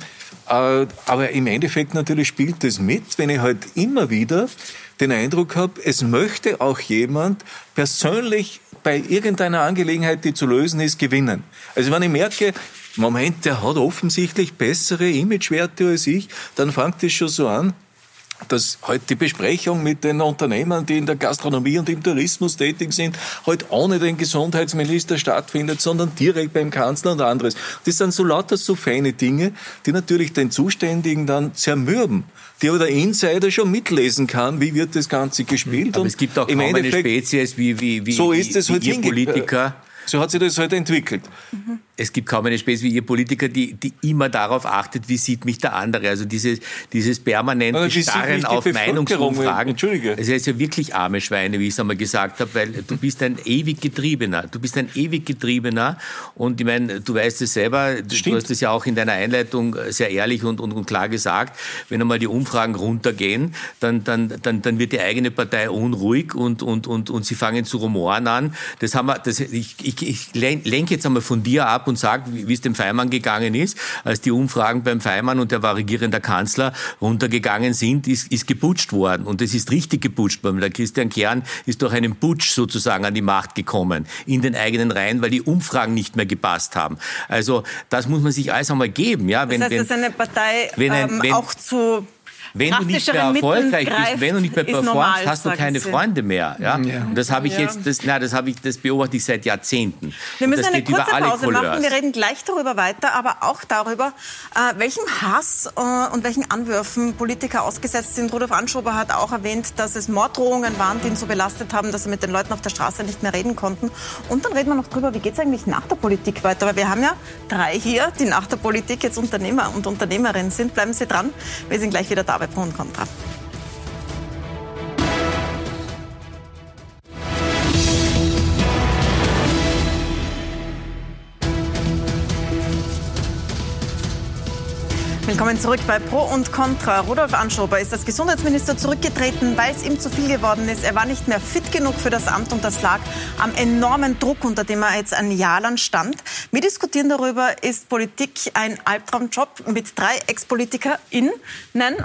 Äh, aber im Endeffekt natürlich spielt das mit, wenn ich halt immer wieder den Eindruck habe, es möchte auch jemand persönlich bei irgendeiner Angelegenheit, die zu lösen ist, gewinnen. Also wenn ich merke, Moment, der hat offensichtlich bessere Imagewerte als ich, dann fängt es schon so an, dass heute die Besprechung mit den Unternehmern, die in der Gastronomie und im Tourismus tätig sind, heute ohne den Gesundheitsminister stattfindet, sondern direkt beim Kanzler und anderes. Das sind so lauter so feine Dinge, die natürlich den Zuständigen dann zermürben die aber der Insider schon mitlesen kann, wie wird das Ganze gespielt. Aber und es gibt auch kaum eine Spezies wie, wie, wie, so ist es wie, wie Politiker. So hat sich das halt entwickelt. Mhm es gibt kaum eine Spezies wie ihr Politiker, die, die immer darauf achtet, wie sieht mich der andere. Also dieses, dieses permanente Nein, Starren auf Meinungsumfragen. Entschuldige. Also er ist ja wirklich arme Schweine, wie ich es einmal gesagt habe, weil du bist ein ewig Getriebener. Du bist ein ewig Getriebener. Und ich meine, du weißt es selber, du hast es ja auch in deiner Einleitung sehr ehrlich und, und, und klar gesagt, wenn einmal die Umfragen runtergehen, dann, dann, dann, dann wird die eigene Partei unruhig und, und, und, und sie fangen zu rumoren an. Das haben wir, das, ich, ich, ich lenke jetzt einmal von dir ab und sagt, wie es dem Feimann gegangen ist, als die Umfragen beim Feimann und der war regierender Kanzler runtergegangen sind, ist, ist geputscht worden. Und es ist richtig geputscht worden. Der Christian Kern ist durch einen Putsch sozusagen an die Macht gekommen, in den eigenen Reihen, weil die Umfragen nicht mehr gepasst haben. Also das muss man sich alles einmal geben. Ja, wenn, das heißt, wenn, dass eine Partei wenn ein, ähm, wenn, auch zu wenn du nicht mehr erfolgreich bist, wenn du nicht mehr performst, normal, hast du keine Freunde mehr. Ja? ja. Und das habe ich jetzt, das, na, das habe ich, das beobachte ich seit Jahrzehnten. Wir müssen eine kurze Pause machen. Wir reden gleich darüber weiter, aber auch darüber, äh, welchem Hass äh, und welchen Anwürfen Politiker ausgesetzt sind. Rudolf Anschober hat auch erwähnt, dass es Morddrohungen waren, die ihn so belastet haben, dass er mit den Leuten auf der Straße nicht mehr reden konnten. Und dann reden wir noch darüber, wie geht es eigentlich nach der Politik weiter? Weil wir haben ja drei hier, die nach der Politik jetzt Unternehmer und Unternehmerinnen sind. Bleiben Sie dran. Wir sind gleich wieder da bei Pro und Willkommen zurück bei Pro und Contra. Rudolf Anschober ist als Gesundheitsminister zurückgetreten, weil es ihm zu viel geworden ist. Er war nicht mehr fit genug für das Amt und das lag am enormen Druck, unter dem er jetzt ein Jahr lang stand. Wir diskutieren darüber, ist Politik ein Albtraumjob mit drei Ex-PolitikerInnen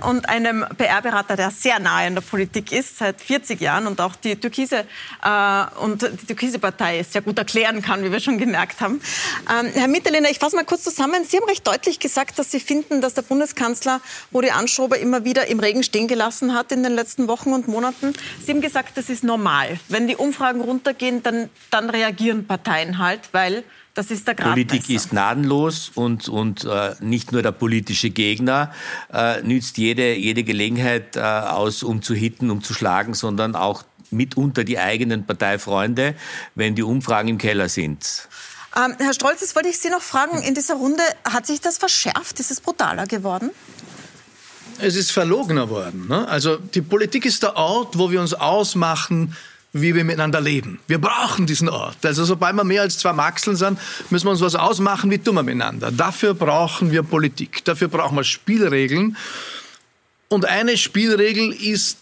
und einem PR-Berater, der sehr nahe an der Politik ist, seit 40 Jahren und auch die Türkise äh, und die Türkise Partei sehr gut erklären kann, wie wir schon gemerkt haben. Ähm, Herr Mitterlehner, ich fasse mal kurz zusammen. Sie haben recht deutlich gesagt, dass Sie finden, dass der Bundeskanzler Rudi Anschober immer wieder im Regen stehen gelassen hat in den letzten Wochen und Monaten. Sie haben gesagt, das ist normal. Wenn die Umfragen runtergehen, dann, dann reagieren Parteien halt, weil das ist der. Politik ist gnadenlos und, und äh, nicht nur der politische Gegner äh, nützt jede, jede Gelegenheit äh, aus, um zu hitten, um zu schlagen, sondern auch mitunter die eigenen Parteifreunde, wenn die Umfragen im Keller sind. Ähm, Herr Strolz, jetzt wollte ich Sie noch fragen, in dieser Runde, hat sich das verschärft? Ist es brutaler geworden? Es ist verlogener worden. Ne? Also die Politik ist der Ort, wo wir uns ausmachen, wie wir miteinander leben. Wir brauchen diesen Ort. Also sobald wir mehr als zwei Maxeln sind, müssen wir uns was ausmachen, wie tun wir miteinander. Dafür brauchen wir Politik. Dafür brauchen wir Spielregeln. Und eine Spielregel ist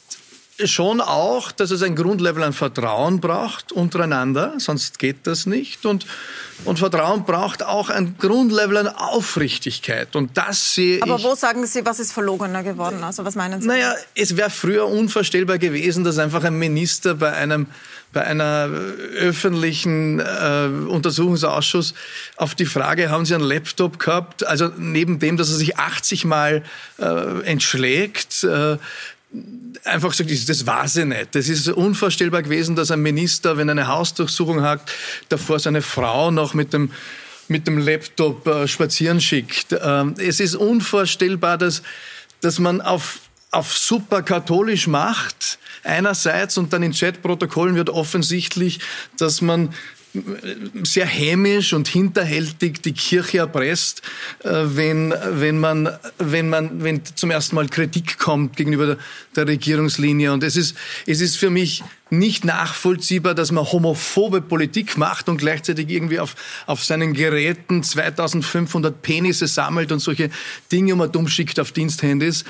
schon auch, dass es ein Grundlevel an Vertrauen braucht untereinander, sonst geht das nicht. Und, und Vertrauen braucht auch ein Grundlevel an Aufrichtigkeit. Und das sehe Aber ich. wo sagen Sie, was ist verlogener geworden? Also was meinen Sie? Naja, es wäre früher unvorstellbar gewesen, dass einfach ein Minister bei einem bei einer öffentlichen äh, Untersuchungsausschuss auf die Frage, haben Sie einen Laptop gehabt? Also neben dem, dass er sich 80 Mal äh, entschlägt, äh, einfach gesagt, das war sie nicht. Das ist unvorstellbar gewesen, dass ein Minister, wenn er eine Hausdurchsuchung hat, davor seine Frau noch mit dem mit dem Laptop äh, spazieren schickt. Ähm, es ist unvorstellbar, dass, dass man auf, auf super katholisch macht, einerseits, und dann in Chatprotokollen wird offensichtlich, dass man sehr hämisch und hinterhältig die Kirche erpresst, äh, wenn, wenn, man, wenn, man, wenn zum ersten Mal Kritik kommt gegenüber der, Regierungslinie. Und es ist, es ist für mich nicht nachvollziehbar, dass man homophobe Politik macht und gleichzeitig irgendwie auf, auf seinen Geräten 2500 Penisse sammelt und solche Dinge um dumm schickt auf Diensthandys.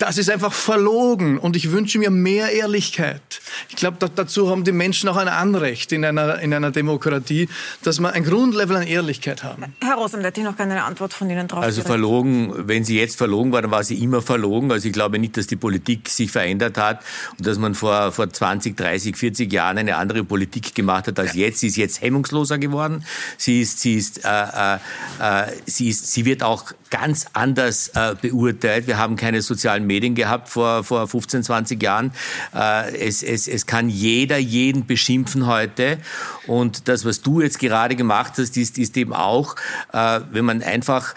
Das ist einfach verlogen und ich wünsche mir mehr Ehrlichkeit. Ich glaube, da, dazu haben die Menschen auch ein Anrecht in einer, in einer Demokratie, dass wir ein Grundlevel an Ehrlichkeit haben. Herr Rosenblatt, ich noch keine Antwort von Ihnen drauf. Also verlogen, wenn sie jetzt verlogen war, dann war sie immer verlogen. Also ich glaube nicht, dass die Politik sich verändert hat und dass man vor, vor 20, 30, 40 Jahren eine andere Politik gemacht hat als jetzt. Sie ist jetzt hemmungsloser geworden. Sie ist, sie ist, äh, äh, äh sie ist, sie wird auch ganz anders äh, beurteilt. Wir haben keine sozialen Medien gehabt vor, vor 15, 20 Jahren. Äh, es, es, es kann jeder jeden beschimpfen heute. Und das, was du jetzt gerade gemacht hast, ist, ist eben auch, äh, wenn man einfach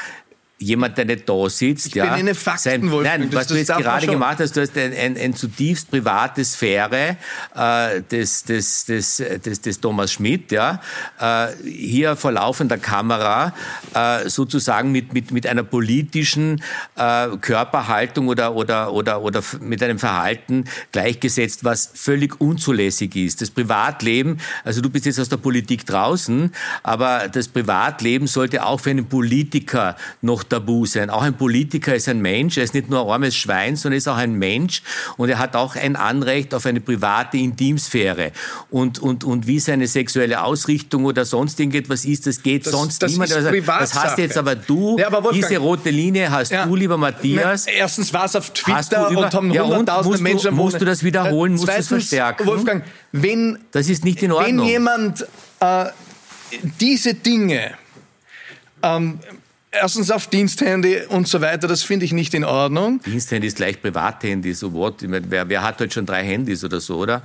jemand, der nicht da sitzt. Ich ja, bin eine Fakten, sein, Nein, was du jetzt gerade gemacht hast, du hast ein, ein, ein zutiefst private Sphäre äh, des, des, des, des, des Thomas Schmidt, ja, äh, hier vor laufender Kamera äh, sozusagen mit, mit, mit einer politischen äh, Körperhaltung oder, oder, oder, oder mit einem Verhalten gleichgesetzt, was völlig unzulässig ist. Das Privatleben, also du bist jetzt aus der Politik draußen, aber das Privatleben sollte auch für einen Politiker noch tabu sein. Auch ein Politiker ist ein Mensch, er ist nicht nur ein armes Schwein, sondern er ist auch ein Mensch und er hat auch ein Anrecht auf eine private Intimsphäre. Und, und, und wie seine sexuelle Ausrichtung oder sonst irgendetwas ist, das geht das, sonst das niemand. Also, das hast jetzt aber du, ja, aber diese rote Linie hast ja. du, lieber Matthias. Erstens war es auf Twitter über, und haben ja, hunderttausende Menschen... Du, musst du das wiederholen, musst du es verstärken? Wolfgang, wenn... Das ist nicht in Ordnung. Wenn jemand äh, diese Dinge ähm, Erstens auf Diensthandy und so weiter, das finde ich nicht in Ordnung. Diensthandy ist gleich Privathandy, so what? Wer, wer hat heute schon drei Handys oder so, oder?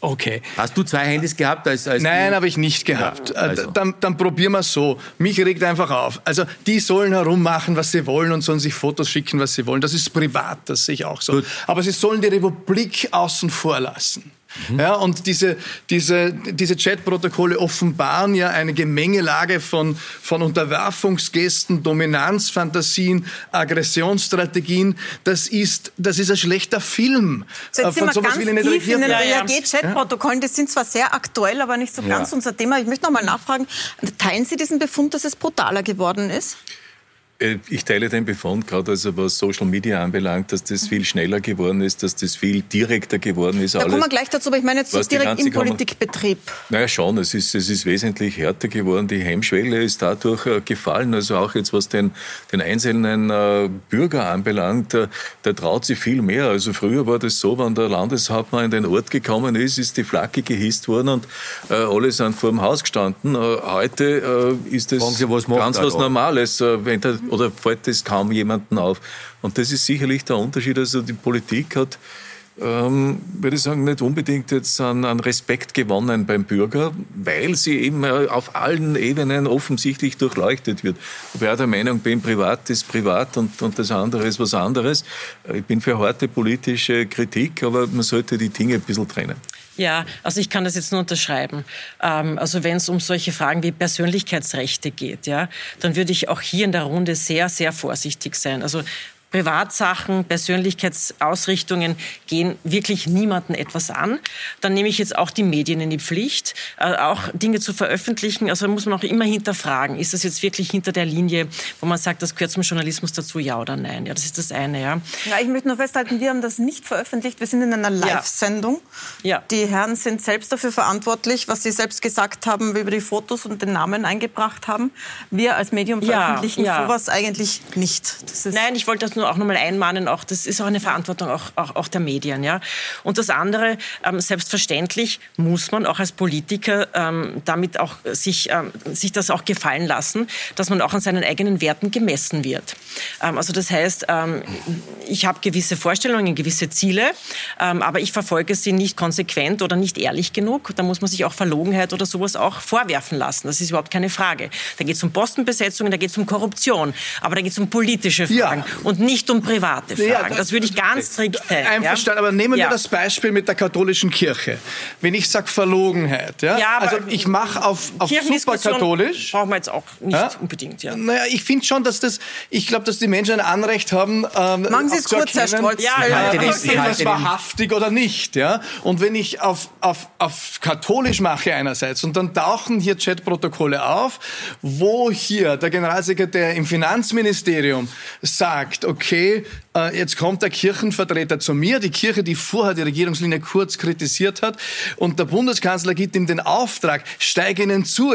Okay. Hast du zwei Handys gehabt? Als, als Nein, habe ich nicht gehabt. Ja, also. dann, dann probieren wir so. Mich regt einfach auf. Also die sollen herummachen, was sie wollen und sollen sich Fotos schicken, was sie wollen. Das ist privat, das sehe ich auch so. Gut. Aber sie sollen die Republik außen vor lassen. Mhm. Ja, und diese, diese, diese Chatprotokolle offenbaren ja eine Gemengelage von, von Unterwerfungsgesten, Dominanzfantasien, Aggressionsstrategien. Das ist, das ist ein schlechter Film. So jetzt von sind wir ganz will tief in den Reagier-Chat-Protokollen. Die sind zwar sehr aktuell, aber nicht so ganz ja. unser Thema. Ich möchte noch mal nachfragen, teilen Sie diesen Befund, dass es brutaler geworden ist? Äh, ich teile den Befund, gerade also was Social Media anbelangt, dass das viel schneller geworden ist, dass das viel direkter geworden ist. Da alles, kommen wir gleich dazu, aber ich meine jetzt so direkt im Politikbetrieb. Naja, schon, es ist, es ist wesentlich härter geworden. Die Hemmschwelle ist dadurch äh, gefallen. Also auch jetzt, was den, den einzelnen äh, Bürger anbelangt, äh, der traut sich viel mehr. Also früher war das so, wenn der Landeshauptmann in den Ort gekommen ist, ist die Flagge gehisst worden und äh, alle sind vor dem Haus gestanden. Äh, heute ist das Sie, was ganz was Normales. wenn der oder fällt das kaum jemanden auf. Und das ist sicherlich der Unterschied. Also die Politik hat, ähm, würde ich sagen, nicht unbedingt jetzt an, an, Respekt gewonnen beim Bürger, weil sie eben auf allen Ebenen offensichtlich durchleuchtet wird. Wobei ich der Meinung bin, privat ist privat und, und das andere ist was anderes. Ich bin für harte politische Kritik, aber man sollte die Dinge ein bisschen trennen. Ja, also ich kann das jetzt nur unterschreiben. Ähm, also wenn es um solche Fragen wie Persönlichkeitsrechte geht, ja, dann würde ich auch hier in der Runde sehr, sehr vorsichtig sein. Also Privatsachen, Persönlichkeitsausrichtungen gehen wirklich niemanden etwas an. Dann nehme ich jetzt auch die Medien in die Pflicht, äh, auch Dinge zu veröffentlichen. Also muss man auch immer hinterfragen, ist das jetzt wirklich hinter der Linie, wo man sagt, das gehört zum Journalismus dazu, ja oder nein? Ja, das ist das eine. Ja, ja ich möchte nur festhalten, wir haben das nicht veröffentlicht. Wir sind in einer Live-Sendung. Ja. Die Herren sind selbst dafür verantwortlich, was sie selbst gesagt haben, über die Fotos und den Namen eingebracht haben. Wir als Medium veröffentlichen ja, ja. sowas eigentlich nicht. Nein, ich wollte das nur nur auch nochmal einmahnen, auch das ist auch eine Verantwortung auch, auch, auch der Medien. Ja? Und das andere, ähm, selbstverständlich muss man auch als Politiker ähm, damit auch sich, ähm, sich das auch gefallen lassen, dass man auch an seinen eigenen Werten gemessen wird. Ähm, also das heißt, ähm, ich habe gewisse Vorstellungen, gewisse Ziele, ähm, aber ich verfolge sie nicht konsequent oder nicht ehrlich genug. Da muss man sich auch Verlogenheit oder sowas auch vorwerfen lassen. Das ist überhaupt keine Frage. Da geht es um Postenbesetzungen, da geht es um Korruption, aber da geht es um politische Fragen ja. und nicht nicht um private Fragen. Ja, das, das, würde ich ganz strikt teilen. Einverstanden, ja? aber nehmen wir das Beispiel mit der katholischen Kirche. Wenn ich sage Verlogenheit, ja, also ich mache auf, auf superkatholisch. Brauchen wir jetzt auch nicht unbedingt, ja. Naja, ich finde schon, dass das, ich glaube, dass die Menschen ein Anrecht haben, ähm, Machen Sie es kurz, Herr Stolz. Ja, ja, ja, ist das wahrhaftig oder nicht, ja. Und wenn ich auf, auf, auf katholisch mache einerseits und dann tauchen hier Chatprotokolle auf, wo hier der Generalsekretär im Finanzministerium sagt, okay, okay, äh, jetzt kommt der Kirchenvertreter zu mir, die Kirche, die vorher die Regierungslinie kurz kritisiert hat, und der Bundeskanzler gibt ihm den Auftrag, steig ihnen zu.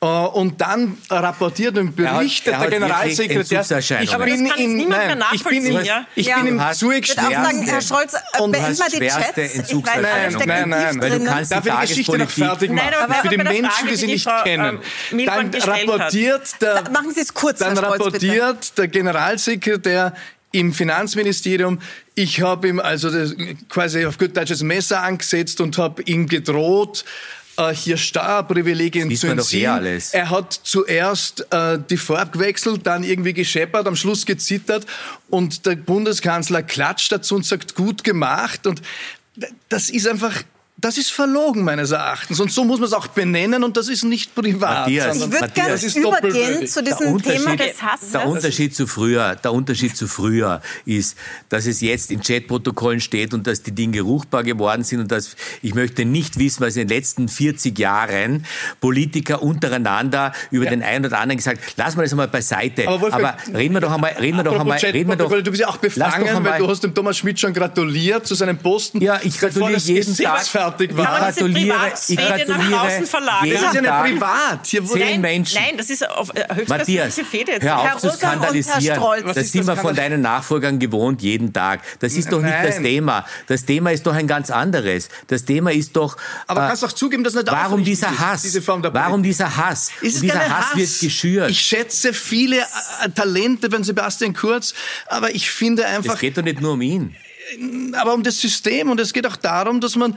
Und dann rapportiert und berichtet der Generalsekretär. Ich bin in, nein, ich bin im, ja? ich ja. bin im Zug Ich würde auch sagen, Herr Scholz, und beenden wir die Chats. Ich weiß, nein, nein, nein, weil du kannst Darf ich die Geschichte noch fertig machen? Nein, Für die Menschen, die sie nicht kennen. Ähm, dann rapportiert der, Machen Sie es kurz, Dann rapportiert der Generalsekretär im Finanzministerium. Ich habe ihm also das, quasi auf gut deutsches Messer angesetzt und habe ihm gedroht, äh, hier Steuerprivilegien zu entziehen. Eh alles. Er hat zuerst äh, die Farbe gewechselt, dann irgendwie gescheppert, am Schluss gezittert und der Bundeskanzler klatscht dazu und sagt, gut gemacht. Und das ist einfach das ist verlogen meines Erachtens. Und so muss man es auch benennen und das ist nicht privat. Matthias, ich würde gerne übergehen zu diesem Thema des Hasses. Der Unterschied zu früher, der Unterschied zu früher ist, dass es jetzt in Chatprotokollen steht und dass die Dinge ruchbar geworden sind und dass ich möchte nicht wissen, was in den letzten 40 Jahren Politiker untereinander über ja. den einen oder anderen gesagt, lass mal das einmal beiseite. Aber, Wolfgang, Aber reden wir doch einmal, reden wir doch einmal, reden wir doch. Du bist ja auch befangen, weil du hast dem Thomas Schmidt schon gratuliert zu seinem Posten. Ja, ich gratuliere jeden Tag fertig war. Ich gratuliere, ich gratuliere Das ist ja nicht privat. Hier zehn nein, Menschen. Nein, das ist auf äh, Matthias, hör auf zu skandalisieren. Das sind wir von deinen Nachfolgern gewohnt, jeden Tag. Das ist doch nicht nein. das Thema. Das Thema ist doch ein ganz anderes. Das Thema ist doch... Aber äh, kannst doch zugeben, dass nicht Warum dieser Hass? Diese Form der warum dieser Hass? Ist dieser Hass, Hass wird geschürt. Ich schätze viele äh, Talente beim Sebastian Kurz, aber ich finde einfach... Es geht doch nicht nur um ihn aber um das System und es geht auch darum, dass man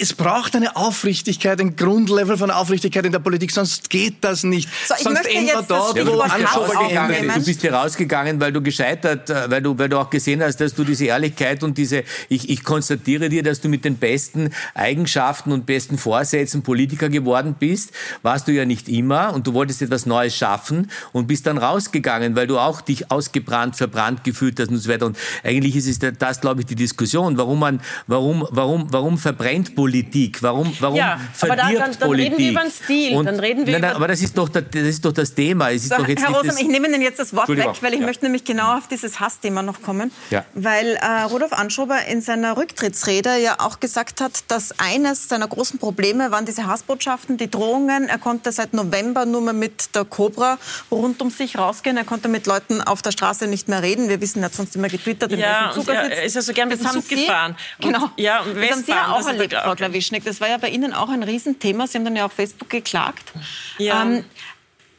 es braucht eine Aufrichtigkeit, ein Grundlevel von Aufrichtigkeit in der Politik, sonst geht das nicht. So, ich sonst enden wir dort, ja, wo gegangen. Du bist hier rausgegangen, weil du gescheitert, äh, weil du, weil du auch gesehen hast, dass du diese Ehrlichkeit und diese, ich, ich konstatiere dir, dass du mit den besten Eigenschaften und besten Vorsätzen Politiker geworden bist. Warst du ja nicht immer und du wolltest etwas Neues schaffen und bist dann rausgegangen, weil du auch dich ausgebrannt, verbrannt gefühlt hast und so weiter. Und eigentlich ist es das, glaube ich, die Diskussion, warum man, warum, warum, warum verbrennt Politik? Warum, warum ja, verdirbt aber da, dann, dann Politik? reden wir über den Stil. Und, dann reden wir nein, nein, aber das ist, doch, das ist doch das Thema. Es ist so, doch jetzt Herr Rosam, ich nehme Ihnen jetzt das Wort weg, weil ich ja. möchte nämlich genau auf dieses Hassthema noch kommen. Ja. Weil äh, Rudolf Anschober in seiner Rücktrittsrede ja auch gesagt hat, dass eines seiner großen Probleme waren diese Hassbotschaften, die Drohungen. Er konnte seit November nur mehr mit der Cobra rund um sich rausgehen. Er konnte mit Leuten auf der Straße nicht mehr reden. Wir wissen, er hat sonst immer getwittert. Ja, und er ist ja so gern mit dem Zug gefahren. Genau. Ja, und das haben Sie ja auch erlebt, Frau Klawischnik. Das war ja bei Ihnen auch ein Riesenthema. Sie haben dann ja auf Facebook geklagt. Ja. Ähm,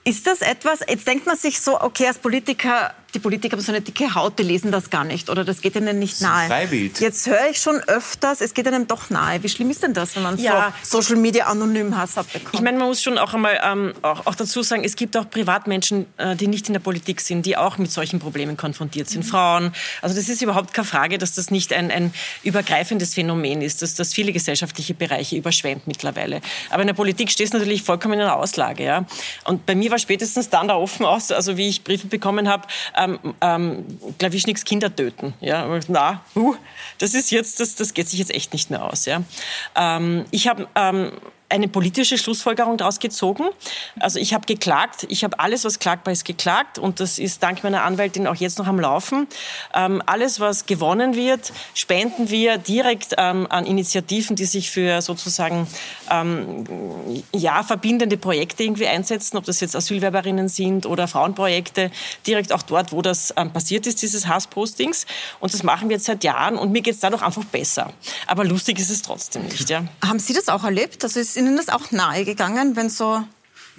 ist das etwas, jetzt denkt man sich so, okay, als Politiker die Politiker haben so eine dicke Haut, die lesen das gar nicht oder das geht ihnen nicht nahe. Freiwild. Jetzt höre ich schon öfters, es geht ihnen doch nahe. Wie schlimm ist denn das, wenn man ja. so Social Media anonym Hass abbekommt? Ich meine, man muss schon auch einmal ähm, auch, auch, dazu sagen, es gibt auch Privatmenschen, äh, die nicht in der Politik sind, die auch mit solchen Problemen konfrontiert sind. Mhm. Frauen. Also das ist überhaupt keine Frage, dass das nicht ein, ein übergreifendes Phänomen ist, dass das viele gesellschaftliche Bereiche überschwemmt mittlerweile. Aber in der Politik steht es natürlich vollkommen in einer Auslage. Ja? Und bei mir war spätestens dann da offen aus, also wie ich Briefe bekommen habe, ähm, ähm, Klavischniks Kinder töten. Ja, na, uh, das ist jetzt, das, das geht sich jetzt echt nicht mehr aus. Ja. Ähm, ich habe ähm, eine politische Schlussfolgerung daraus gezogen. Also ich habe geklagt, ich habe alles, was klagbar ist, geklagt und das ist dank meiner Anwältin auch jetzt noch am Laufen. Ähm, alles, was gewonnen wird, spenden wir direkt ähm, an Initiativen, die sich für sozusagen ähm, ja verbindende Projekte irgendwie einsetzen, ob das jetzt Asylwerberinnen sind oder Frauenprojekte, direkt auch dort, wo das ähm, passiert ist, dieses Hasspostings. Und das machen wir jetzt seit Jahren und mir geht es dadurch einfach besser. Aber lustig ist es trotzdem nicht. Ja. Haben Sie das auch erlebt? Das ist Ihnen das auch nahe gegangen, wenn so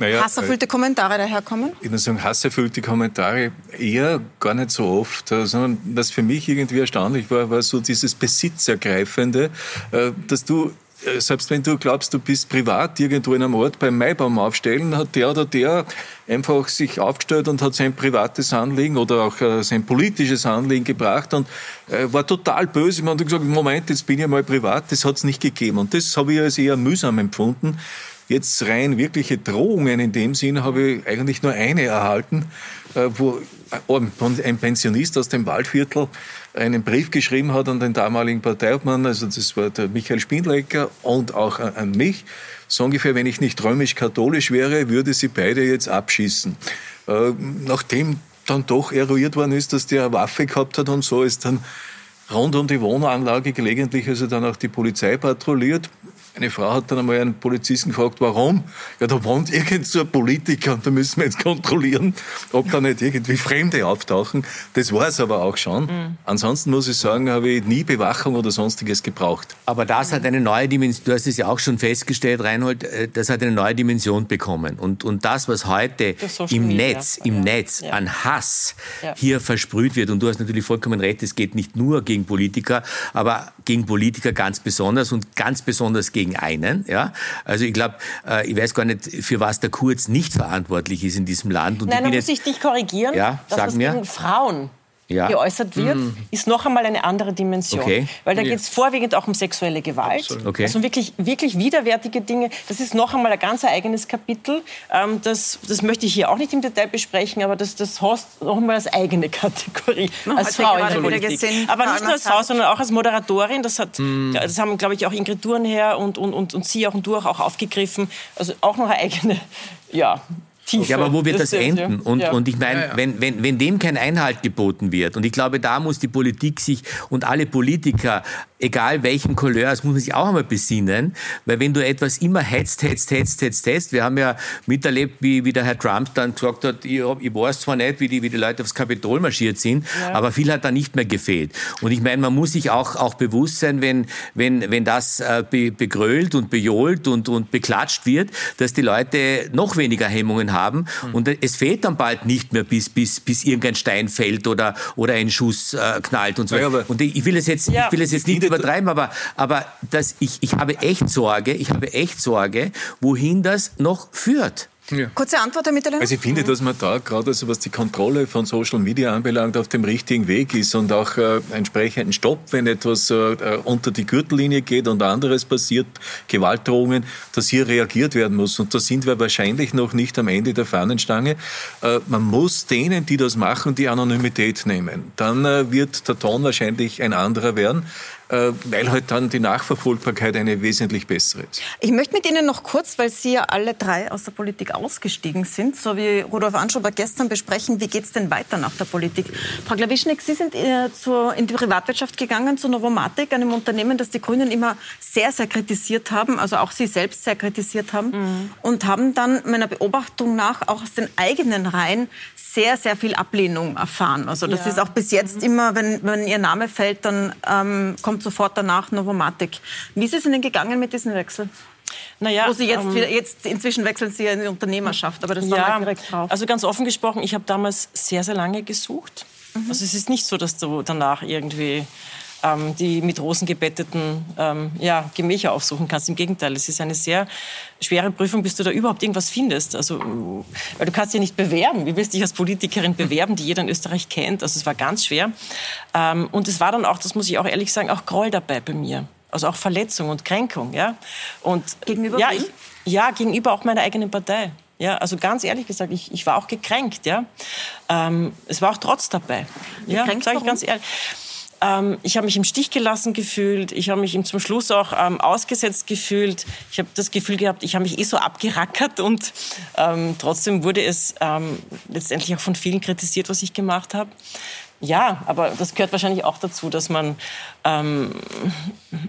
naja, hasserfüllte Kommentare daherkommen? Ich muss sagen, hasserfüllte Kommentare eher gar nicht so oft, äh, sondern was für mich irgendwie erstaunlich war, war so dieses Besitzergreifende, äh, dass du äh, selbst wenn du glaubst, du bist privat irgendwo in einem Ort beim Maibaum aufstellen, hat der oder der einfach sich aufgestellt und hat sein privates Anliegen oder auch sein politisches Anliegen gebracht und war total böse. Man hat gesagt, Moment, jetzt bin ich mal privat, das hat es nicht gegeben. Und das habe ich als eher mühsam empfunden. Jetzt rein wirkliche Drohungen in dem Sinn habe ich eigentlich nur eine erhalten, äh, wo ein Pensionist aus dem Waldviertel einen Brief geschrieben hat an den damaligen Parteiobmann, also das war der Michael Spindlecker und auch an mich. So ungefähr, wenn ich nicht römisch-katholisch wäre, würde sie beide jetzt abschießen. Äh, nachdem dann doch eruiert worden ist, dass der eine Waffe gehabt hat und so, ist dann rund um die Wohnanlage gelegentlich also dann auch die Polizei patrouilliert Eine Frau hat dann einmal einen Polizisten gefragt, warum? Ja, da wohnt irgend so ein Politiker und da müssen wir jetzt kontrollieren, ob da nicht irgendwie Fremde auftauchen. Das war es aber auch schon. Mhm. Ansonsten muss ich sagen, habe ich nie Bewachung oder sonstiges gebraucht. Aber das hat eine neue Dimension, du hast es ja auch schon festgestellt, Reinhold, äh, das hat eine neue Dimension bekommen. Und, und das, was heute im Netz, im ja. Netz ja. an Hass ja. hier versprüht wird, und du hast natürlich vollkommen recht, es geht nicht nur gegen Politiker, aber gegen Politiker ganz besonders und ganz besonders gegen einen. Ja? Also ich glaube, äh, ich weiß gar nicht, für was der Kurz nicht verantwortlich ist in diesem Land. Und Nein, da muss ich dich korrigieren. Ja, das, sag was mir. gegen Frauen ja. geäußert wird, mm. ist noch einmal eine andere Dimension. Okay. Weil da geht es vorwiegend auch um sexuelle Gewalt. Okay. Also wirklich, wirklich widerwärtige Dinge. Das ist noch einmal ein ganz eigenes Kapitel. Ähm, das, das möchte ich hier auch nicht im Detail besprechen, aber das, das hast noch einmal als eigene Kategorie. No, als Frau in der Politik. Gesehen, aber nicht nur als Frau, sondern auch als Moderatorin. Das, hat, mm. das haben, glaube ich, auch Ingrid Thurnherr und, und, und, und Sie auch und durch auch aufgegriffen. Also auch noch eine eigene ja, Tiefe. Ja, aber wo wird das, das enden? Ja. Und, ja. und ich meine, ja, wenn, wenn, wenn dem kein Einhalt geboten wird, und ich glaube, da muss die Politik sich und alle Politiker egal welchen Couleur, das muss man sich auch einmal besinnen, weil wenn du etwas immer hetzt, hetzt, hetzt, hetzt, hetzt, wir haben ja miterlebt, wie, wie der Herr Trump dann gesagt hat, ich, ich weiß zwar nicht, wie die, wie die Leute aufs Kapitol marschiert sind, ja. aber viel hat da nicht mehr gefehlt. Und ich meine, man muss sich auch, auch bewusst sein, wenn, wenn, wenn das äh, be, begrölt und bejohlt und, und beklatscht wird, dass die Leute noch weniger Hemmungen haben mhm. und es fehlt dann bald nicht mehr, bis, bis, bis irgendein Stein fällt oder, oder ein Schuss äh, knallt und so. Ja, und ich will es jetzt, ja. ich will es jetzt nicht übertreiben, aber, aber das, ich, ich habe echt Sorge, ich habe echt Sorge, wohin das noch führt. Ja. Kurze Antwort, Herr Mitterlehner. Also ich finde, dass man da gerade, also was die Kontrolle von Social Media anbelangt, auf dem richtigen Weg ist und auch äh, entsprechenden Stopp, wenn etwas äh, unter die Gürtellinie geht und anderes passiert, Gewaltdrohungen, dass hier reagiert werden muss. Und da sind wir wahrscheinlich noch nicht am Ende der Fahnenstange. Äh, man muss denen, die das machen, die Anonymität nehmen. Dann äh, wird der Ton wahrscheinlich ein anderer werden. Äh, weil halt dann die Nachverfolgbarkeit eine wesentlich bessere ist. Ich möchte mit Ihnen noch kurz, weil Sie ja alle drei aus der Politik ausgestiegen sind, so wie Rudolf Anschober gestern besprechen, wie geht es denn weiter nach der Politik? Frau Klawischnik, Sie sind äh, in die Privatwirtschaft gegangen, zu Novomatic, einem Unternehmen, das die Grünen immer sehr, sehr kritisiert haben, also auch Sie selbst sehr kritisiert haben mhm. und haben dann meiner Beobachtung nach auch aus den eigenen Reihen sehr, sehr viel Ablehnung erfahren. Also das ja. ist auch bis jetzt mhm. immer, wenn, wenn Ihr Name fällt, dann ähm, kommt sofort danach Novomatic. Wie ist es Ihnen gegangen mit diesem Wechsel? Naja, Wo Sie jetzt, ähm, jetzt inzwischen wechseln Sie in die Unternehmerschaft, aber das war ja, direkt drauf. Also ganz offen gesprochen, ich habe damals sehr, sehr lange gesucht. Mhm. Also es ist nicht so, dass du danach irgendwie ähm, die mit Rosen gebetteten ähm, ja, Gemächer aufsuchen kannst. Im Gegenteil, es ist eine sehr schwere Prüfung, bis du da überhaupt irgendwas findest. Also, weil du kannst dich nicht bewerben. Wie willst du dich als Politikerin bewerben, die jeder in Österreich kennt? Also es war ganz schwer. Ähm, und es war dann auch, das muss ich auch ehrlich sagen, auch Groll dabei bei mir. Also auch Verletzung und Kränkung. Ja? Und, gegenüber ja, ich, ja, gegenüber auch meiner eigenen Partei. Ja, also ganz ehrlich gesagt, ich, ich war auch gekränkt. Ja, ähm, es war auch Trotz dabei. Ja, sage ich ganz ehrlich. Ähm, ich habe mich im Stich gelassen gefühlt. Ich habe mich ihm zum Schluss auch ähm, ausgesetzt gefühlt. Ich habe das Gefühl gehabt, ich habe mich eh so abgerackert und ähm, trotzdem wurde es ähm, letztendlich auch von vielen kritisiert, was ich gemacht habe. Ja, aber das gehört wahrscheinlich auch dazu, dass man ähm,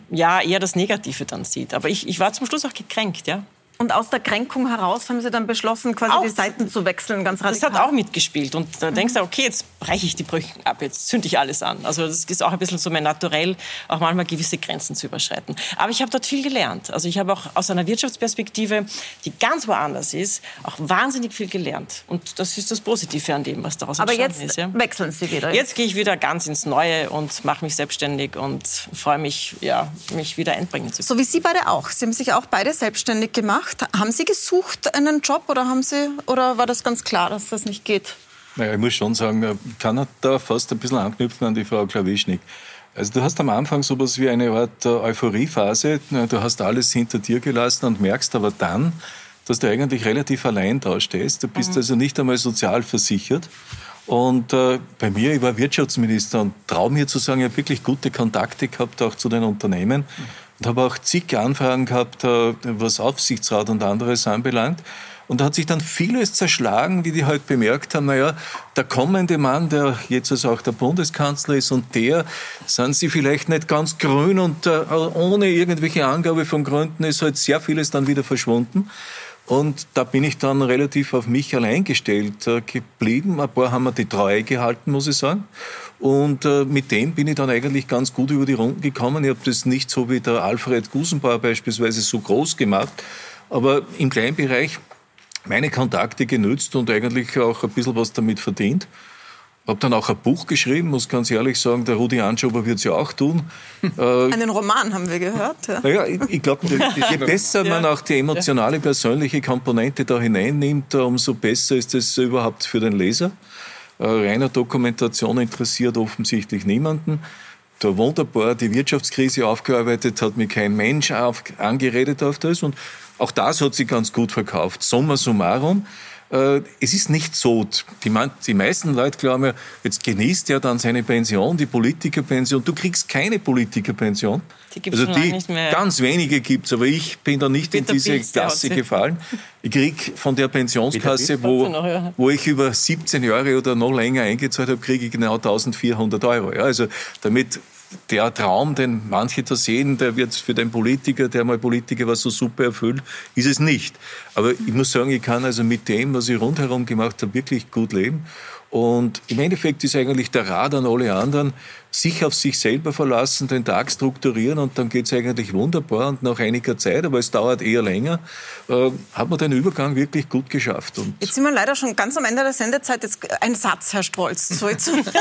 ja eher das Negative dann sieht. Aber ich, ich war zum Schluss auch gekränkt, ja. Und aus der Kränkung heraus haben Sie dann beschlossen, quasi auch, die Seiten zu wechseln, ganz radikal. Das hat auch mitgespielt. Und da denkst du, okay, jetzt breche ich die Brüche ab, jetzt zünde ich alles an. Also das ist auch ein bisschen so mein Naturell, auch manchmal gewisse Grenzen zu überschreiten. Aber ich habe dort viel gelernt. Also ich habe auch aus einer Wirtschaftsperspektive, die ganz woanders ist, auch wahnsinnig viel gelernt. Und das ist das Positive an dem, was daraus Aber jetzt ist, ja. wechseln Sie wieder. Jetzt, jetzt gehe ich wieder ganz ins Neue und mache mich selbstständig und freue mich, ja, mich wieder einbringen zu können. So wie Sie beide auch. Sie haben sich auch beide selbstständig gemacht gemacht. Haben Sie gesucht einen Job oder, haben Sie, oder war das ganz klar, dass das nicht geht? Naja, ich muss schon sagen, kann da fast ein bisschen anknüpfen an die Frau Klawischnik. Also du hast am Anfang so etwas wie eine Art äh, Euphoriephase. Du hast alles hinter dir gelassen und merkst aber dann, dass du eigentlich relativ allein da stehst. Du bist mhm. also nicht einmal sozial versichert. Und äh, bei mir, ich war Wirtschaftsminister und traue mir zu sagen, ich habe wirklich gute Kontakte gehabt, auch zu den Unternehmen. Und habe auch zig Anfragen gehabt, äh, was Aufsichtsrat und anderes anbelangt. Und da hat sich dann vieles zerschlagen, wie die halt bemerkt haben, naja, der kommende Mann, der jetzt also auch der Bundeskanzler ist und der, sind sie vielleicht nicht ganz grün und äh, ohne irgendwelche Angabe von Gründen ist halt sehr vieles dann wieder verschwunden. Und da bin ich dann relativ auf mich allein gestellt äh, geblieben. Ein paar haben mir die Treue gehalten, muss ich sagen. Und äh, mit dem bin ich dann eigentlich ganz gut über die Runden gekommen. Ich habe das nicht so wie der Alfred Gusenbauer beispielsweise so groß gemacht, aber im kleinen Bereich meine Kontakte genützt und eigentlich auch ein bisschen was damit verdient. Habe dann auch ein Buch geschrieben, muss ganz ehrlich sagen, der Rudi Anschober wird es ja auch tun. Äh, Einen Roman haben wir gehört. Ja. Naja, ich, ich glaube, je besser man auch die emotionale, persönliche Komponente da hineinnimmt, umso besser ist es überhaupt für den Leser. Äh, reiner Dokumentation interessiert offensichtlich niemanden. Da wunderbar die Wirtschaftskrise aufgearbeitet, hat mir kein Mensch auf, angeredet auf das. Und auch das hat sich ganz gut verkauft. Summa summarum, äh, es ist nicht so. Die, die, meisten Leute glauben ja, jetzt genießt er dann seine Pension, die Politikerpension. Du kriegst keine Politikerpension. Die gibt's also die nicht mehr. ganz wenige gibt es, aber ich bin da nicht Peter in diese Pilz, Klasse gefallen. Ich kriege von der Pensionskasse, wo, noch, ja. wo ich über 17 Jahre oder noch länger eingezahlt habe, kriege ich genau 1400 Euro. Ja, also damit der Traum, den manche da sehen, der wird für den Politiker, der mal Politiker war, so super erfüllt, ist es nicht. Aber ich muss sagen, ich kann also mit dem, was ich rundherum gemacht habe, wirklich gut leben. Und im Endeffekt ist eigentlich der Rat an alle anderen, sich auf sich selber verlassen, den Tag strukturieren und dann geht es eigentlich wunderbar. Und nach einiger Zeit, aber es dauert eher länger, äh, hat man den Übergang wirklich gut geschafft. Und Jetzt sind wir leider schon ganz am Ende der Sendezeit. Jetzt ein Satz, Herr Strolz, zurück zum, zum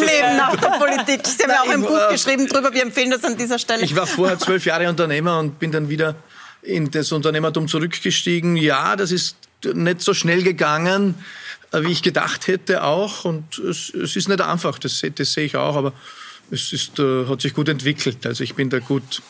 Leben nach der Politik. Sie haben ja auch ein Buch geschrieben darüber. Wir empfehlen das an dieser Stelle. Ich war vorher zwölf Jahre Unternehmer und bin dann wieder in das Unternehmertum zurückgestiegen. Ja, das ist nicht so schnell gegangen wie ich gedacht hätte auch. Und es, es ist nicht einfach, das, das, sehe ich auch, aber es ist, äh, hat sich gut entwickelt. Also ich bin da gut,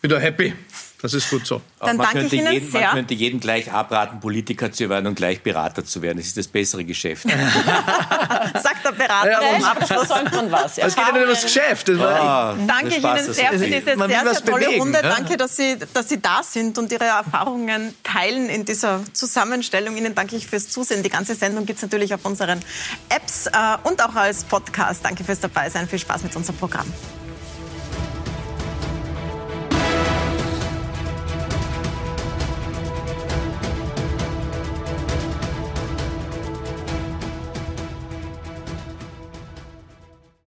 bin da happy. Das ist gut so. Dann man, könnte jeden, man könnte jeden gleich abraten, Politiker zu werden und gleich Berater zu werden. Das ist das bessere Geschäft. Sagt der Berater. Ja, Im Abschluss man was. Es geht ja nicht um das Geschäft. Das oh, Danke Ihnen sehr für diese sehr, sehr tolle bewegen, Runde. Ja? Danke, dass Sie, dass Sie da sind und Ihre Erfahrungen teilen in dieser Zusammenstellung. Ihnen danke ich fürs Zusehen. Die ganze Sendung gibt es natürlich auf unseren Apps äh, und auch als Podcast. Danke fürs Dabeisein. Viel Spaß mit unserem Programm.